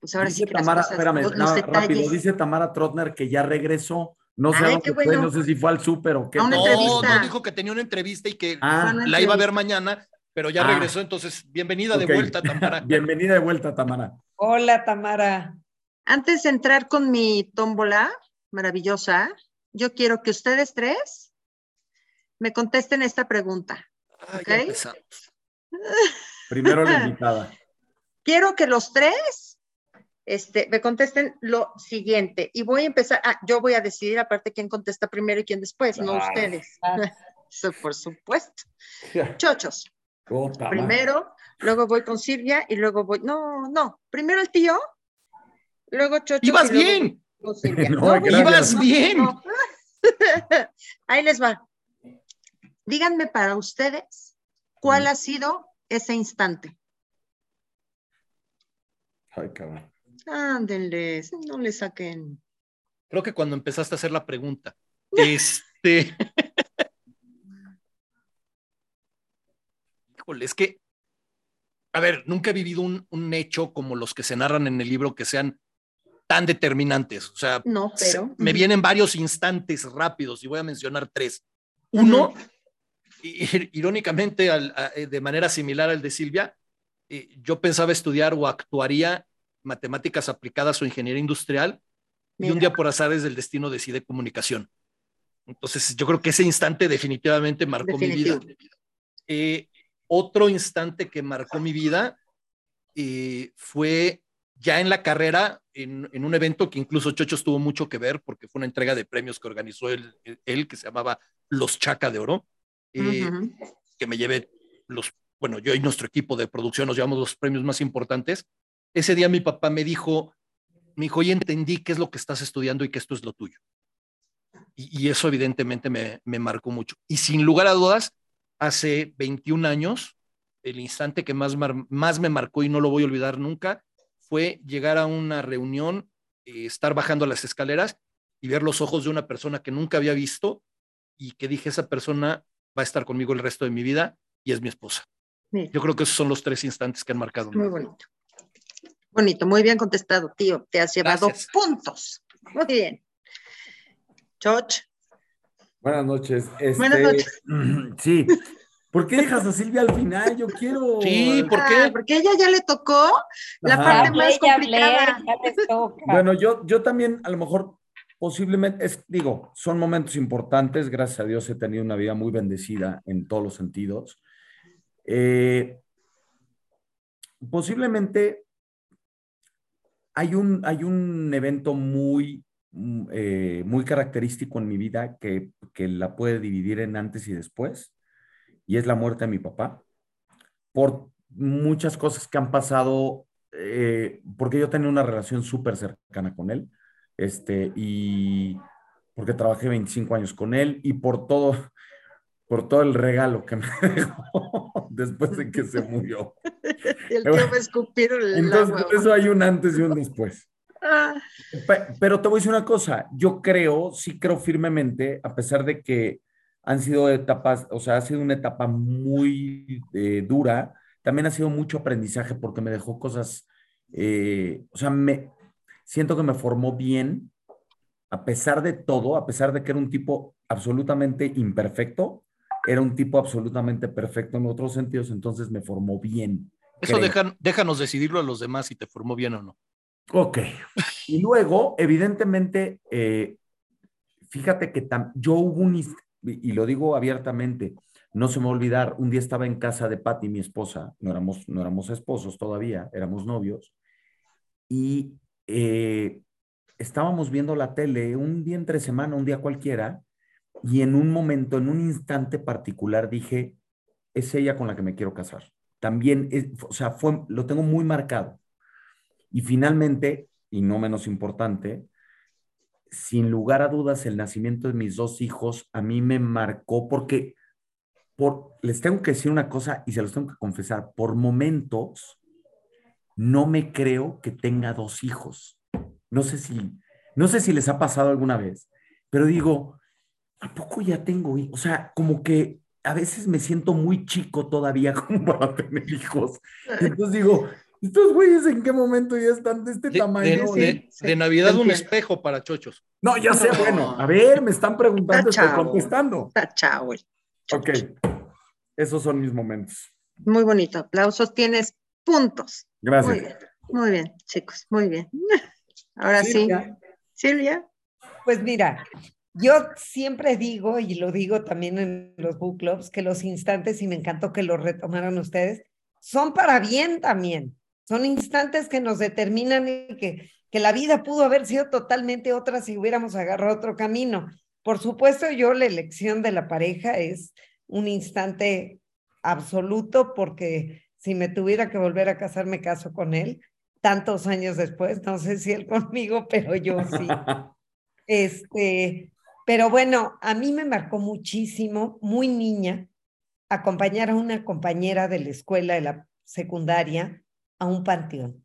Pues ahora sí que Tamara, las cosas, espérame, rápido, dice Tamara Trotner que ya regresó. No sé, no sé si fue al súper o qué. No, no, dijo que tenía una entrevista y que ah. la iba a ver mañana, pero ya ah. regresó, entonces bienvenida de vuelta, Tamara. bienvenida de vuelta, Tamara. Hola, Tamara. Antes de entrar con mi tómbola maravillosa, yo quiero que ustedes tres me contesten esta pregunta. Ah, ¿okay? Primero la invitada quiero que los tres este, me contesten lo siguiente. Y voy a empezar, ah, yo voy a decidir aparte quién contesta primero y quién después, no ustedes. Por supuesto. Chochos, Primero, luego voy con Silvia y luego voy. No, no. Primero el tío, luego Chocho. ¡Ibas bien! no, ibas bien. Ahí les va. Díganme para ustedes cuál mm. ha sido ese instante. Ay, cabrón. Ándenles, no le saquen. Creo que cuando empezaste a hacer la pregunta, este. Híjole, es que, a ver, nunca he vivido un, un, hecho como los que se narran en el libro que sean tan determinantes. O sea, no, pero... me vienen varios instantes rápidos y voy a mencionar tres. Uno, irónicamente, eh, de manera similar al de Silvia, eh, yo pensaba estudiar o actuaría matemáticas aplicadas o ingeniería industrial y un día por azares del destino decide comunicación. Entonces, yo creo que ese instante definitivamente marcó mi vida. Eh, otro instante que marcó mi vida fue ya en la carrera, en, un evento que incluso Chocho tuvo mucho que ver porque fue una entrega de premios que organizó él, él que se llamaba Los Chaca de Oro, eh, que me llevé los, bueno, yo y nuestro equipo de producción nos llevamos los premios más importantes. Ese día mi papá me dijo, me dijo, oye, entendí qué es lo que estás estudiando y que esto es lo tuyo. Y, eso evidentemente me, me marcó mucho. Y sin lugar a dudas, hace 21 años, el instante que más, más me marcó y no lo voy a olvidar nunca, fue llegar a una reunión, eh, estar bajando las escaleras y ver los ojos de una persona que nunca había visto y que dije, esa persona va a estar conmigo el resto de mi vida y es mi esposa. Yo creo que esos son los tres instantes que han marcado. Muy bonito. Bonito, muy bien contestado, tío. Te has llevado puntos. Muy bien. George. Buenas noches. Buenas este, noches. Sí, ¿Por qué dejas a Silvia al final? Yo quiero. Sí, ¿por qué? Ah, porque ella ya le tocó la parte más complicada. bueno, yo, yo también, a lo mejor, posiblemente, es, digo, son momentos importantes. Gracias a Dios he tenido una vida muy bendecida en todos los sentidos. Eh, posiblemente hay un, hay un evento muy, mm, eh, muy característico en mi vida que, que la puede dividir en antes y después y es la muerte de mi papá, por muchas cosas que han pasado, eh, porque yo tenía una relación súper cercana con él, este, y porque trabajé 25 años con él, y por todo, por todo el regalo que me dejó después de que se murió. el tío me escupieron el Entonces, por eso hay un antes y un después. Ah. Pero te voy a decir una cosa, yo creo, sí creo firmemente, a pesar de que han sido etapas, o sea, ha sido una etapa muy eh, dura. También ha sido mucho aprendizaje porque me dejó cosas, eh, o sea, me siento que me formó bien, a pesar de todo, a pesar de que era un tipo absolutamente imperfecto, era un tipo absolutamente perfecto en otros sentidos, entonces me formó bien. Eso déjanos decidirlo a los demás si te formó bien o no. Ok. Y luego, evidentemente, eh, fíjate que yo hubo un, y lo digo abiertamente, no se me va a olvidar, un día estaba en casa de Patty, mi esposa, no éramos, no éramos esposos todavía, éramos novios, y eh, estábamos viendo la tele un día entre semana, un día cualquiera, y en un momento, en un instante particular dije, es ella con la que me quiero casar. También, o sea, fue, lo tengo muy marcado. Y finalmente, y no menos importante, sin lugar a dudas, el nacimiento de mis dos hijos a mí me marcó porque por, les tengo que decir una cosa y se los tengo que confesar, por momentos no me creo que tenga dos hijos. No sé si, no sé si les ha pasado alguna vez, pero digo, ¿a poco ya tengo hijos? O sea, como que a veces me siento muy chico todavía como para tener hijos. Entonces digo, estos güeyes en qué momento ya están de este tamaño. De, Navidad un espejo para chochos. No, ya sé, bueno, a ver, me están preguntando, estoy contestando. Chao, güey. Ok, esos son mis momentos. Muy bonito, aplausos, tienes puntos. Gracias. Muy bien, muy bien chicos, muy bien. Ahora sí, Silvia. Pues mira, yo siempre digo, y lo digo también en los book clubs, que los instantes, y me encantó que lo retomaran ustedes, son para bien también. Son instantes que nos determinan y que, que la vida pudo haber sido totalmente otra si hubiéramos agarrado otro camino. Por supuesto, yo la elección de la pareja es un instante absoluto porque si me tuviera que volver a casar, me caso con él tantos años después. No sé si él conmigo, pero yo sí. este, pero bueno, a mí me marcó muchísimo, muy niña, acompañar a una compañera de la escuela de la secundaria a un panteón.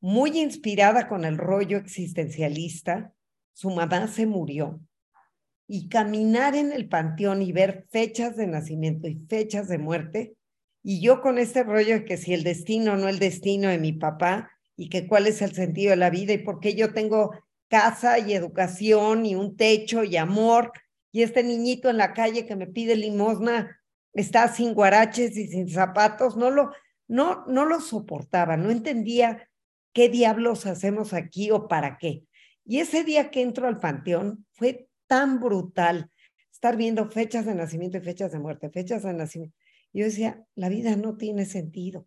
Muy inspirada con el rollo existencialista, su mamá se murió y caminar en el panteón y ver fechas de nacimiento y fechas de muerte, y yo con este rollo de que si el destino no el destino de mi papá, y que cuál es el sentido de la vida y por qué yo tengo casa y educación y un techo y amor, y este niñito en la calle que me pide limosna está sin guaraches y sin zapatos, no lo, no, no lo soportaba, no entendía qué diablos hacemos aquí o para qué. Y ese día que entro al panteón fue tan brutal estar viendo fechas de nacimiento y fechas de muerte, fechas de nacimiento. Yo decía, la vida no tiene sentido.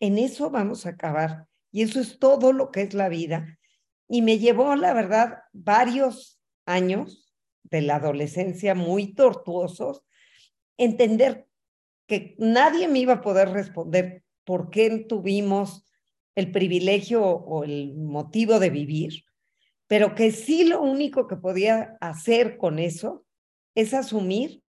En eso vamos a acabar. Y eso es todo lo que es la vida. Y me llevó, la verdad, varios años de la adolescencia muy tortuosos, entender que nadie me iba a poder responder por qué tuvimos el privilegio o el motivo de vivir, pero que sí lo único que podía hacer con eso es asumir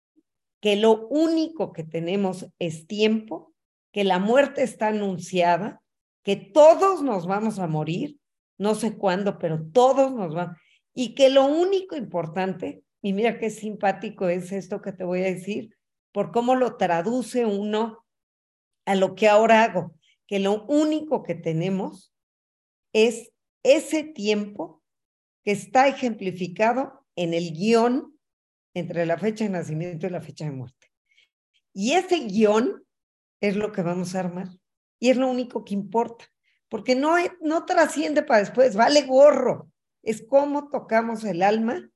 que lo único que tenemos es tiempo, que la muerte está anunciada, que todos nos vamos a morir, no sé cuándo, pero todos nos van, y que lo único importante, y mira qué simpático es esto que te voy a decir, por cómo lo traduce uno a lo que ahora hago, que lo único que tenemos es ese tiempo que está ejemplificado en el guion entre la fecha de nacimiento y la fecha de muerte. Y ese guion es lo que vamos a armar. Y es lo único que importa, porque no, no trasciende para después, vale gorro. Es cómo tocamos el alma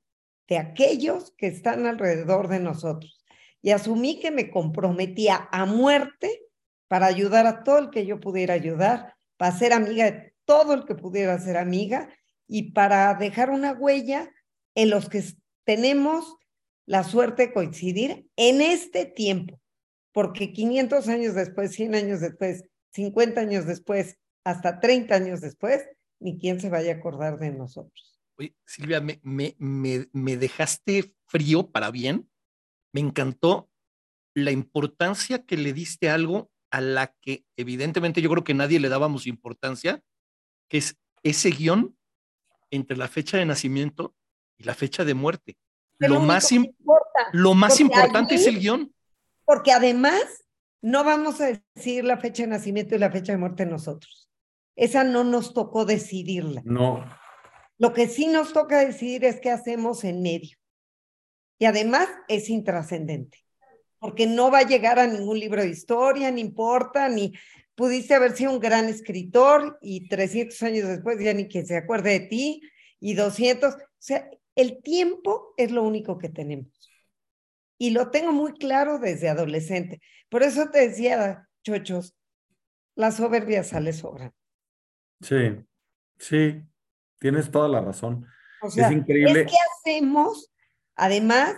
de aquellos que están alrededor de nosotros. Y asumí que me comprometía a muerte para ayudar a todo el que yo pudiera ayudar, para ser amiga de todo el que pudiera ser amiga y para dejar una huella en los que tenemos la suerte de coincidir en este tiempo, porque 500 años después, 100 años después, 50 años después, hasta 30 años después, ni quién se vaya a acordar de nosotros. Oye, Silvia, me, me, me, me dejaste frío para bien. Me encantó la importancia que le diste a algo a la que evidentemente yo creo que nadie le dábamos importancia, que es ese guion entre la fecha de nacimiento y la fecha de muerte. Lo, más, lo más importante es el guion. Porque además no vamos a decir la fecha de nacimiento y la fecha de muerte nosotros. Esa no nos tocó decidirla. No. Lo que sí nos toca decidir es qué hacemos en medio. Y además es intrascendente, porque no va a llegar a ningún libro de historia, ni importa, ni pudiste haber sido un gran escritor y 300 años después ya ni quien se acuerde de ti y 200. O sea, el tiempo es lo único que tenemos. Y lo tengo muy claro desde adolescente. Por eso te decía, chochos, la soberbia sale sobra. Sí, sí, tienes toda la razón. es increíble. Es que hacemos, además,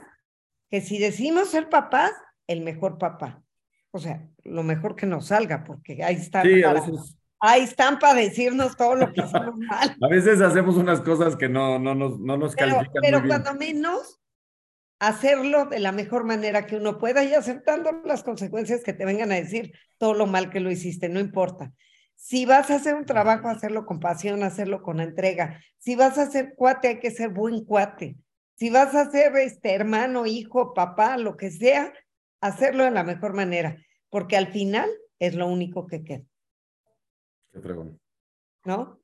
que si decimos ser papás, el mejor papá. O sea, lo mejor que nos salga, porque ahí están, para, ahí están para decirnos todo lo que hicimos mal. A veces hacemos unas cosas que no, no, nos, no nos pero, califican. Pero cuando menos, hacerlo de la mejor manera que uno pueda y aceptando las consecuencias que te vengan a decir todo lo mal que lo hiciste, no importa. Si vas a hacer un trabajo, hacerlo con pasión, hacerlo con entrega. Si vas a ser cuate, hay que ser buen cuate. Si vas a ser este hermano, hijo, papá, lo que sea, hacerlo de la mejor manera, porque al final es lo único que queda. Qué pregunta. ¿No?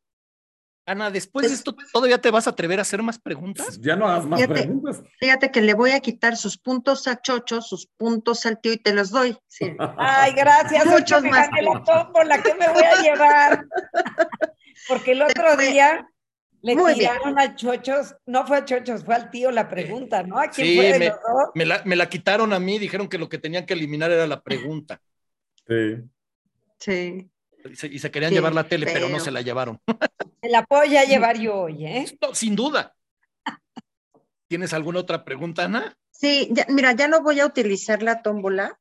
Ana, después de esto, ¿todavía te vas a atrever a hacer más preguntas? Ya no hagas más preguntas. Fíjate que le voy a quitar sus puntos a Chocho, sus puntos al tío y te los doy. Ay, gracias. Muchos más. la la que me voy a llevar. Porque el otro día le tiraron a Chochos, no fue a Chochos, fue al tío la pregunta, ¿no? ¿A quién sí, fue me, me, la, me la quitaron a mí, dijeron que lo que tenían que eliminar era la pregunta. Sí. Sí. Y se, querían llevar la tele, pero no se la llevaron. Se la puedo ya llevar yo hoy, ¿eh? sin duda. ¿Tienes alguna otra pregunta, Ana? Sí, mira, ya no voy a utilizar la tómbola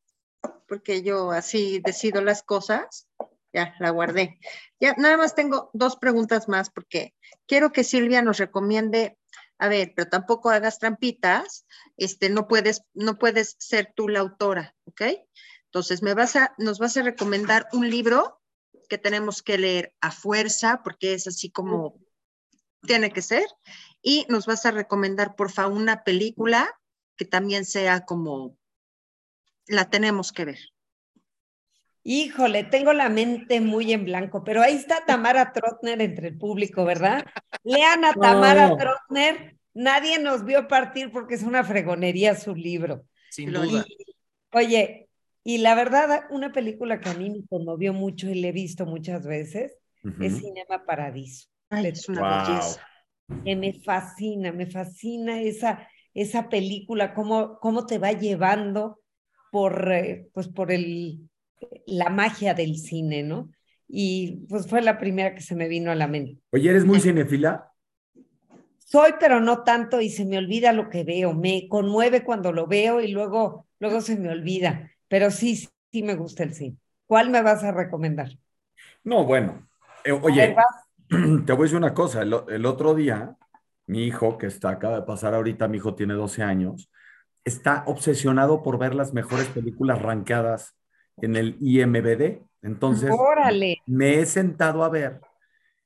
porque yo así decido las cosas. Ya, la guardé. Ya, nada más tengo dos preguntas más porque quiero que Silvia nos recomiende, a ver, pero tampoco hagas trampitas, este, no puedes, no puedes ser tú la autora, ¿ok? Entonces, me vas a, nos vas a recomendar un libro que tenemos que leer a fuerza, porque es así como tiene que ser, y nos vas a recomendar, por favor, una película que también sea como la tenemos que ver. Híjole, tengo la mente muy en blanco, pero ahí está Tamara Trotner entre el público, ¿verdad? Lean a Tamara Trotner, nadie nos vio partir porque es una fregonería su libro. Sin duda. oye, y la verdad, una película que a mí me conmovió mucho y le he visto muchas veces es Cinema Paradiso. es una belleza. Que me fascina, me fascina esa, esa película, cómo, cómo te va llevando por, eh, pues por el, la magia del cine, ¿no? Y pues fue la primera que se me vino a la mente. Oye, ¿eres muy cinefila? Soy, pero no tanto y se me olvida lo que veo. Me conmueve cuando lo veo y luego, luego se me olvida. Pero sí, sí me gusta el cine. ¿Cuál me vas a recomendar? No, bueno. Eh, oye, te voy a decir una cosa. El, el, otro día, mi hijo, que está acaba de pasar ahorita, mi hijo tiene 12 años, está obsesionado por ver las mejores películas rankeadas en el IMBD. Entonces, me he sentado a ver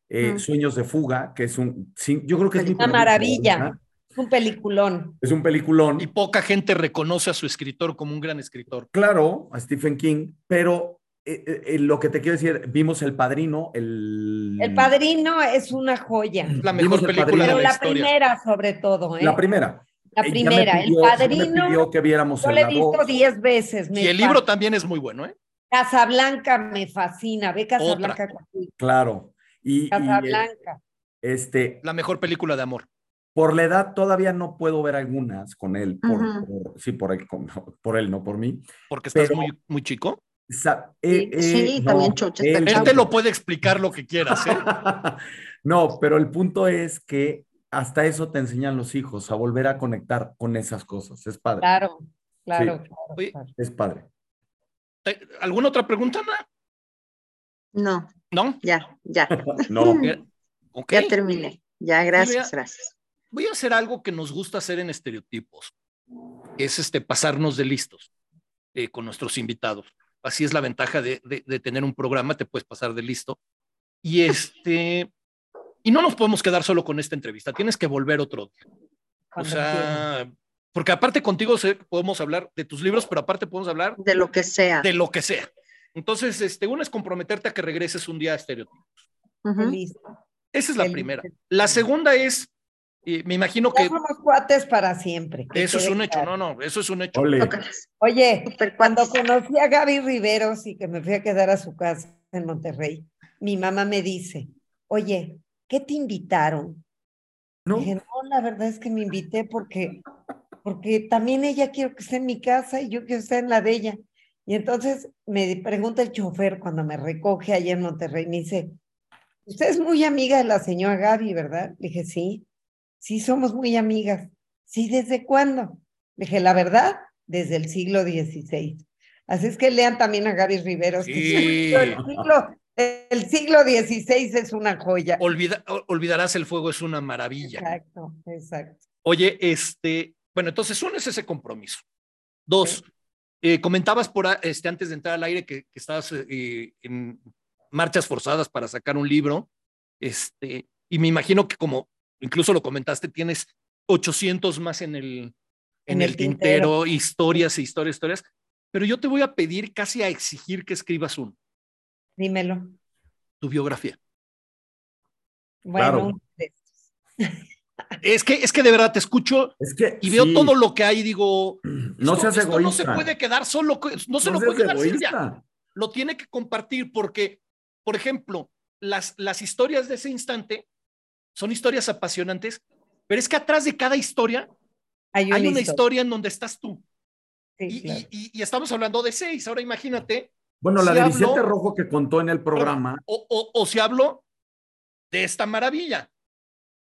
eh, Sueños de Fuga, que es un, yo creo que es una maravilla. Es un peliculón. Es un peliculón. Y poca gente reconoce a su escritor como un gran escritor. Claro, a Stephen King, pero eh, eh, lo que te quiero decir, vimos El Padrino, el... El Padrino es una joya. La mejor película de la, la primera sobre todo. La primera. La primera, El Padrino. que viéramos yo le he visto diez veces. y el libro también es muy bueno, ¿eh? Casablanca me fascina, ve Casablanca. Claro. Y, Casablanca. este, la mejor película de amor. Por la edad todavía no puedo ver algunas con él, por, sí, por él, por él, no por mí. Porque estás muy, muy chico. Eh, eh, sí, también chocha. Él, te lo puede explicar lo que quieras. ¿eh? no, pero el punto es que hasta eso te enseñan los hijos, a volver a conectar con esas cosas. Es padre. Claro, claro. Es padre. ¿Alguna otra pregunta, Ana? No. ¿No? Ya, ya. no. Ya terminé. Ya, gracias, gracias. Voy a hacer algo que nos gusta hacer en estereotipos, es este, pasarnos de listos eh, con nuestros invitados. Así es la ventaja de, de, tener un programa, te puedes pasar de listo. Y este, y no nos podemos quedar solo con esta entrevista, tienes que volver otro día. O sea, porque aparte contigo podemos hablar de tus libros, pero aparte podemos hablar de lo que sea. De lo que sea. Entonces, este, uno es comprometerte a que regreses un día a estereotipos. Esa es la primera. La segunda es, me imagino que... Somos cuates para siempre. Eso es un hecho, no, no, eso es un hecho. Oye, cuando conocí a Gaby Riveros y que me fui a quedar a su casa en Monterrey, mi mamá me dice, oye, ¿qué te invitaron? No. Dije, no, la verdad es que me invité porque porque también ella quiere que esté en mi casa y yo quiero estar en la de ella. Y entonces me pregunta el chofer cuando me recoge allá en Monterrey, me dice, usted es muy amiga de la señora Gaby, ¿verdad? Le dije, sí, sí somos muy amigas. Sí, ¿desde cuándo? Le dije, la verdad, desde el siglo XVI. Así es que lean también a Gaby Riveros. Sí. el, siglo, el siglo XVI es una joya. olvidarás el fuego, es una maravilla. Exacto, exacto. Oye, este, bueno, entonces uno es ese compromiso. Dos, eh, comentabas por este, antes de entrar al aire que, estabas eh, en marchas forzadas para sacar un libro, este, y me imagino que como incluso lo comentaste, tienes 800 más en el, en, el, tintero, historias e historias, historias, pero yo te voy a pedir casi a exigir que escribas uno. Dímelo. Tu biografía. Bueno, Es que, es que de verdad te escucho y veo todo lo que hay y digo, no esto, esto no se puede quedar solo, no se lo puede quedar Silvia. Lo tiene que compartir porque, por ejemplo, las, las historias de ese instante son historias apasionantes, pero es que atrás de cada historia hay una, historia. en donde estás tú. y, y, estamos hablando de seis. Ahora imagínate. Bueno, la de Vicente Rojo que contó en el programa. O, o, o si hablo de esta maravilla.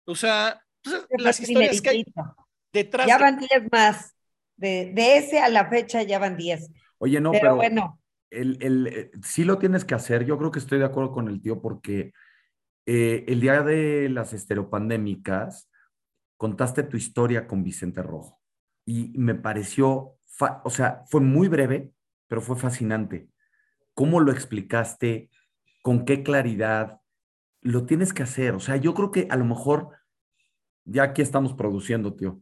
O sea, las historias que hay detrás. Ya van 10 más. De, de, ese a la fecha ya van 10. Oye, no, pero, bueno. El, el, eh, sí lo tienes que hacer. Yo creo que estoy de acuerdo con el tío porque eh, el día de las estereopandémicas contaste tu historia con Vicente Rojo y me pareció, o sea, fue muy breve, pero fue fascinante. ¿Cómo lo explicaste? ¿Con qué claridad? Lo tienes que hacer. O sea, yo creo que a lo mejor, ya aquí estamos produciendo, tío,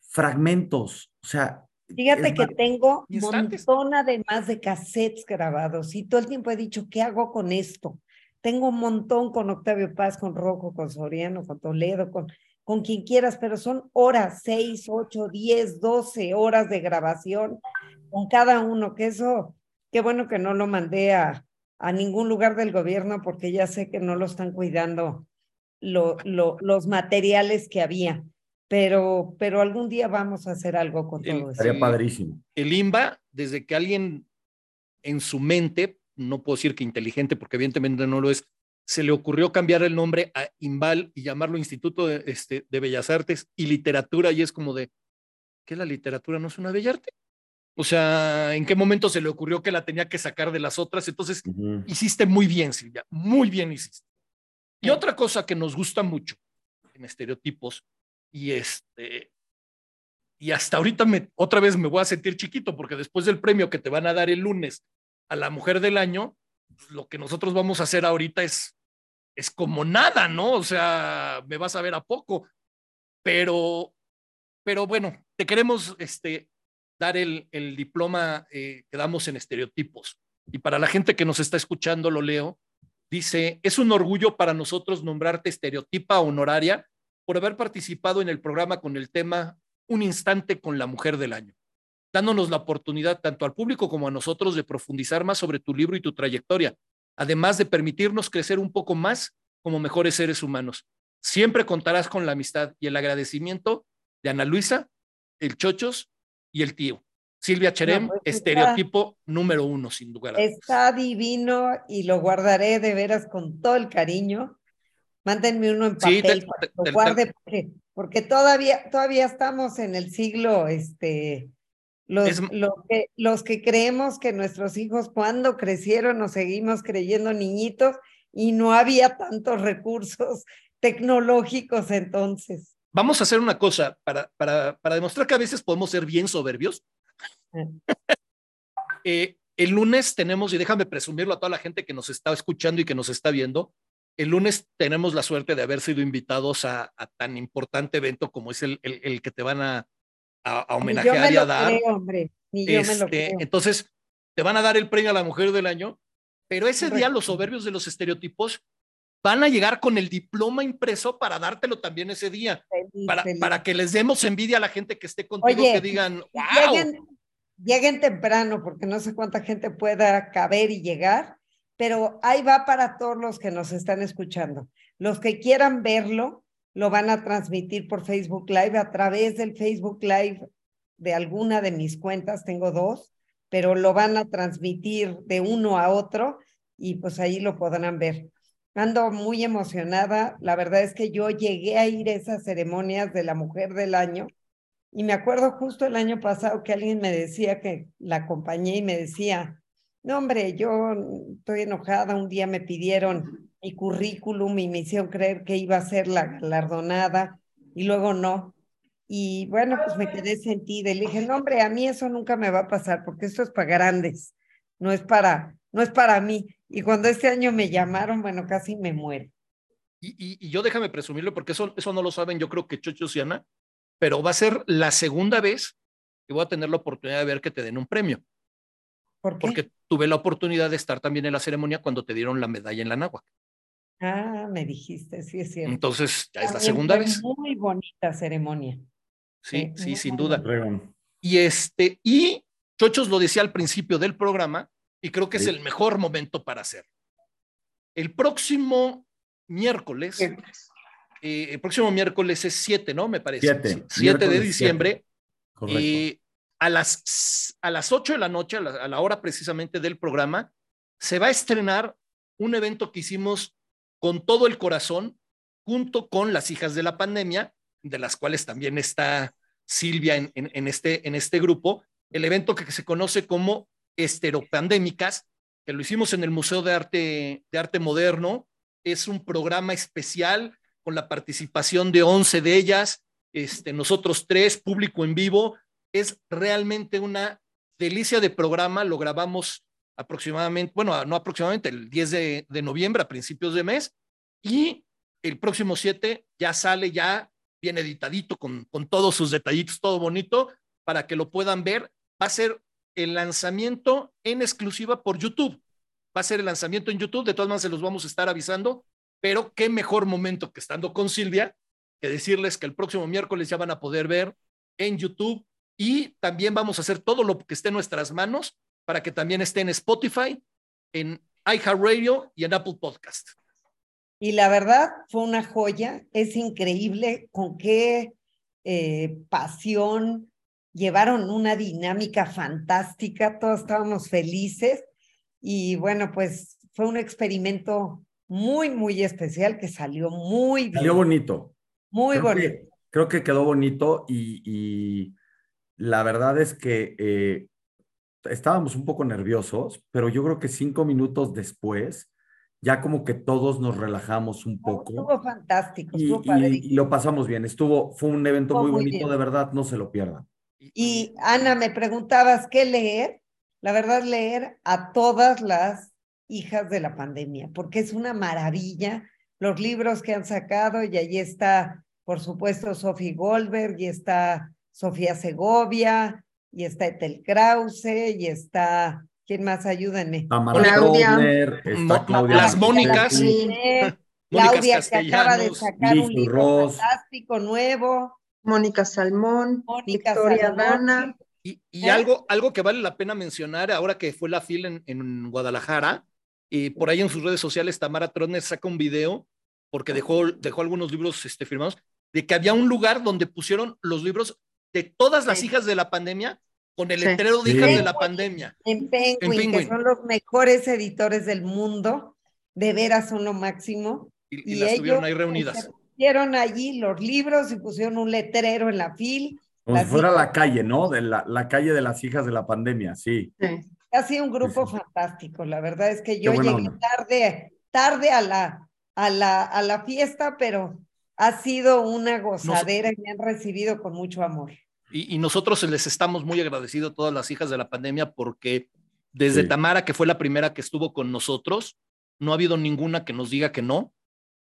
fragmentos, o sea... Fíjate que tengo un montón además de cassettes grabados y todo el tiempo he dicho, ¿qué hago con esto? Tengo un montón con Octavio Paz, con Rojo, con Soriano, con Toledo, con, con quien quieras, pero son horas, seis, ocho, diez, doce horas de grabación con cada uno, que eso, qué bueno que no lo mandé a, a ningún lugar del gobierno porque ya sé que no lo están cuidando lo, lo, los materiales que había pero, pero algún día vamos a hacer algo con todo eso. Estaría padrísimo. El IMBA, desde que alguien en su mente, no puedo decir que inteligente, porque evidentemente no lo es, se le ocurrió cambiar el nombre a IMBAL y llamarlo Instituto de, este, de Bellas Artes y Literatura, y es como de, ¿qué la literatura no es una bella arte? O sea, ¿en qué momento se le ocurrió que la tenía que sacar de las otras? Entonces, hiciste muy bien, Silvia, muy bien hiciste. Y otra cosa que nos gusta mucho en estereotipos y este, y hasta ahorita me, otra vez me voy a sentir chiquito porque después del premio que te van a dar el lunes a la mujer del año, pues, lo que nosotros vamos a hacer ahorita es, es como nada, ¿no? O sea, me vas a ver a poco, pero, pero bueno, te queremos este, dar el, el diploma eh, que damos en estereotipos. Y para la gente que nos está escuchando, lo leo, dice, es un orgullo para nosotros nombrarte estereotipa honoraria por haber participado en el programa con el tema Un instante con la mujer del año, dándonos la oportunidad tanto al público como a nosotros de profundizar más sobre tu libro y tu trayectoria, además de permitirnos crecer un poco más como mejores seres humanos. Siempre contarás con la amistad y el agradecimiento de Ana Luisa, el Chochos y el tío. Silvia Cherem, pues, estereotipo número uno, sin duda. Está divino y lo guardaré de veras con todo el cariño. Mándenme uno en papel, lo guarde, porque, todavía, todavía estamos en el siglo, este, los, que, los que creemos que nuestros hijos cuando crecieron nos seguimos creyendo niñitos y no había tantos recursos tecnológicos entonces. Vamos a hacer una cosa para, para, para demostrar que a veces podemos ser bien soberbios. Eh, el lunes tenemos, y déjame presumirlo a toda la gente que nos está escuchando y que nos está viendo, el lunes tenemos la suerte de haber sido invitados a, tan importante evento como es el, el, que te van a, a, homenajear y a dar. hombre. Me lo este, Entonces, te van a dar el premio a la mujer del año, pero ese día los soberbios de los estereotipos van a llegar con el diploma impreso para dártelo también ese día, para, para que les demos envidia a la gente que esté contigo, que digan, wow. Lleguen, lleguen temprano, porque no sé cuánta gente pueda caber y llegar pero ahí va para todos los que nos están escuchando. Los que quieran verlo, lo van a transmitir por Facebook Live a través del Facebook Live de alguna de mis cuentas, tengo dos, pero lo van a transmitir de uno a otro y pues ahí lo podrán ver. Ando muy emocionada. La verdad es que yo llegué a ir a esas ceremonias de la mujer del año y me acuerdo justo el año pasado que alguien me decía que la acompañé y me decía, no, hombre, yo estoy enojada. Un día me pidieron mi currículum y me hicieron creer que iba a ser la galardonada y luego no. Y bueno, pues me quedé sentida y le dije, no, hombre, a mí eso nunca me va a pasar porque esto es para grandes, no es para, no es para mí. Y cuando este año me llamaron, bueno, casi me muero. Y, y, yo déjame presumirlo porque eso, eso no lo saben, yo creo que Chocho y Ana, pero va a ser la segunda vez que voy a tener la oportunidad de ver que te den un premio. Porque tuve la oportunidad de estar también en la ceremonia cuando te dieron la medalla en la náhuatl. Ah, me dijiste, sí es cierto. Entonces, ya es la segunda vez. Muy bonita ceremonia. Sí, sí, sin duda. Y este, y Chochos lo decía al principio del programa, y creo que es el mejor momento para hacerlo. El próximo miércoles, eh, el próximo miércoles es 7, ¿no? Me parece. 7. 7 de diciembre. Correcto. Eh, a las, a las 8 de la noche, a la, hora precisamente del programa, se va a estrenar un evento que hicimos con todo el corazón, junto con las hijas de la pandemia, de las cuales también está Silvia en, este, en este grupo, el evento que se conoce como Esteropandémicas, que lo hicimos en el Museo de Arte, de Arte Moderno. Es un programa especial con la participación de 11 de ellas, este, nosotros tres, público en vivo. Es realmente una delicia de programa. Lo grabamos aproximadamente, bueno, no aproximadamente, el 10 de, noviembre, a principios de mes. Y el próximo 7 ya sale ya bien editadito con, con todos sus detallitos, todo bonito, para que lo puedan ver. Va a ser el lanzamiento en exclusiva por YouTube. Va a ser el lanzamiento en YouTube, de todas maneras se los vamos a estar avisando, pero qué mejor momento que estando con Silvia que decirles que el próximo miércoles ya van a poder ver en YouTube y también vamos a hacer todo lo que esté en nuestras manos para que también esté en Spotify, en iHeartRadio y en Apple Podcast. Y la verdad fue una joya, es increíble con qué eh, pasión llevaron una dinámica fantástica, todos estábamos felices y bueno, pues fue un experimento muy, muy especial que salió muy bien. Salió bonito. Muy bonito. creo que quedó bonito y, la verdad es que eh, estábamos un poco nerviosos, pero yo creo que cinco minutos después ya como que todos nos relajamos un poco. Estuvo fantástico. Y, y, lo pasamos bien. Estuvo, fue un evento muy, bonito, de verdad, no se lo pierdan. Y Ana, me preguntabas qué leer. La verdad, leer a todas las hijas de la pandemia, porque es una maravilla los libros que han sacado y allí está, por supuesto, Sophie Goldberg y está Sofía Segovia y está Etel Krause y está, ¿quién más? Ayúdenme. Claudia. está Claudia. Las Mónicas. Claudia que acaba de sacar un libro fantástico nuevo. Mónica Salmón, Victoria Dana. Y, ¿Eh? algo, algo que vale la pena mencionar ahora que fue la fila en, en Guadalajara, y por ahí en sus redes sociales Tamara Troner saca un video, porque dejó, dejó algunos libros este, firmados, de que había un lugar donde pusieron los libros de todas las hijas de la pandemia con el letrero de hijas de la pandemia. En Penguin, que son los mejores editores del mundo, de veras son lo máximo. Y, las tuvieron ahí reunidas pusieron allí los libros y pusieron un letrero en la fil. Como si fuera la calle, ¿no? De la, la, calle de las hijas de la pandemia, sí. Ha sido un grupo fantástico. La verdad es que yo llegué tarde, tarde a la, a, la, a la fiesta, pero ha sido una gozadera y me han recibido con mucho amor. Y, y, nosotros les estamos muy agradecidos a todas las hijas de la pandemia porque desde Tamara, que fue la primera que estuvo con nosotros, no ha habido ninguna que nos diga que no.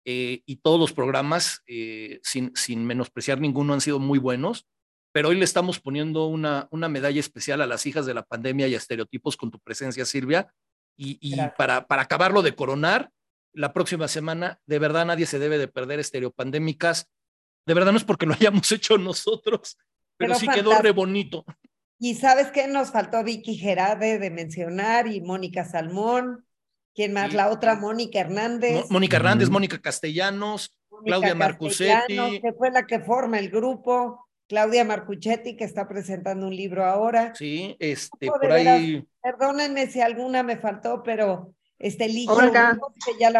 Eh, y todos los programas, eh, sin, sin menospreciar ninguno, han sido muy buenos, pero hoy le estamos poniendo una, una medalla especial a las hijas de la pandemia y a estereotipos con tu presencia, Silvia, y, y para, para acabarlo de coronar, la próxima semana, de verdad nadie se debe de perder estereopandémicas, de verdad no es porque lo hayamos hecho nosotros, pero, sí quedó re bonito. Y sabes qué nos faltó Vicky Gerade de mencionar y Mónica Salmón. ¿Quién más? La otra, Mónica Hernández. Mónica Hernández, Mónica Castellanos, Claudia Marcusetti. Que fue la que forma el grupo. Claudia Marcuchetti, que está presentando un libro ahora. Sí, este, por ahí. perdónenme si alguna me faltó, pero este Ligia. Olga,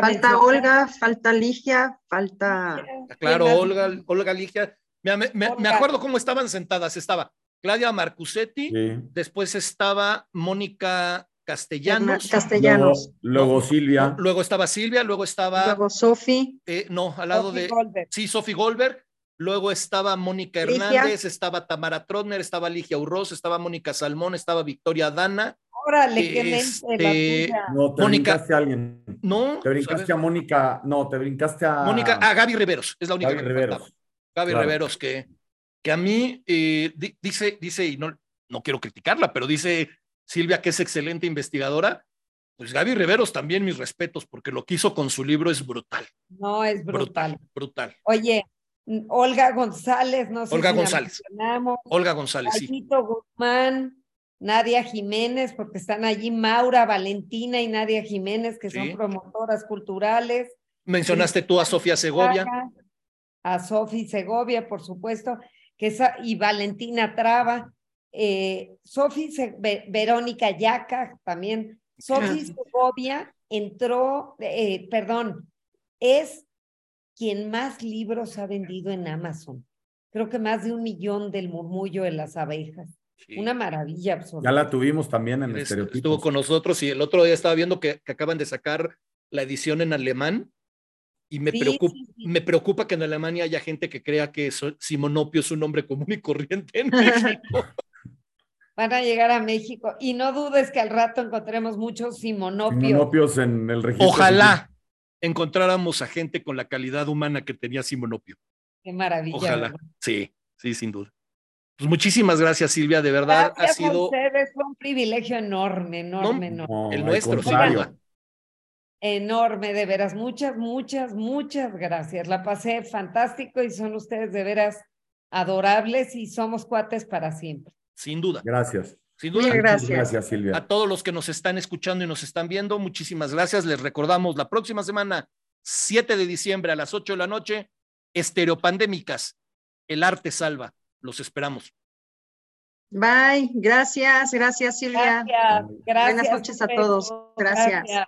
falta Olga, falta Ligia, falta. Ah, claro, Olga, Olga Ligia. Me, me, acuerdo cómo estaban sentadas. Estaba Claudia Marcusetti, después estaba Mónica Castellanos. Castellanos. Luego, Silvia. luego estaba Silvia, luego estaba. Luego Sofi. Eh, no, al lado de. Sí, Sofi Goldberg. Luego estaba Mónica Hernández, estaba Tamara Trotner, estaba Ligia Urroz, estaba Mónica Salmón, estaba Victoria Dana. Órale, qué este, No, te Mónica, brincaste a alguien. No. Te brincaste a Mónica. No, te brincaste a. Mónica, a Gaby Riveros, es la única Gaby que Riveros. Gaby Riveros, que, que a mí eh, dice, dice, y no, no quiero criticarla, pero dice Silvia, que es excelente investigadora, pues Gaby Riveros también mis respetos, porque lo que hizo con su libro es brutal. No, es brutal. Brutal. Oye, Olga González, no sé Olga González. Olga González, sí. Guzmán, Nadia Jiménez, porque están allí Maura, Valentina y Nadia Jiménez, que son promotoras culturales. Mencionaste tú a Sofía Segovia. A Sofía Segovia, por supuesto, que esa, y Valentina Traba eh, Sofi Verónica Yaca también. Sofi Segovia entró, eh, perdón, es quien más libros ha vendido en Amazon. Creo que más de un millón del murmullo de las abejas. Una maravilla absoluta. Ya la tuvimos también en Estereotipos. Estuvo con nosotros y el otro día estaba viendo que, acaban de sacar la edición en alemán y me, preocupa, me preocupa que en Alemania haya gente que crea que Simonopio es un nombre común y corriente en México. Van a llegar a México y no dudes que al rato encontremos muchos Simonopios. Simonopios en el registro. Ojalá encontráramos a gente con la calidad humana que tenía Simonopio. Qué maravilla. Ojalá. Sí, sí, sin duda. Pues muchísimas gracias, Silvia. De verdad ha sido. A ustedes fue un privilegio enorme, enorme, enorme. el nuestro, Enorme, de veras. Muchas, muchas, muchas gracias. La pasé fantástico y son ustedes de veras adorables y somos cuates para siempre. Sin duda. Gracias. Sin duda. gracias. Gracias, Silvia. A todos los que nos están escuchando y nos están viendo, muchísimas gracias. Les recordamos la próxima semana, 7 de diciembre a las 8 de la noche, Estereopandémicas. El arte salva. Los esperamos. Bye. Gracias. Gracias, Silvia. Gracias. Buenas noches a todos. gracias.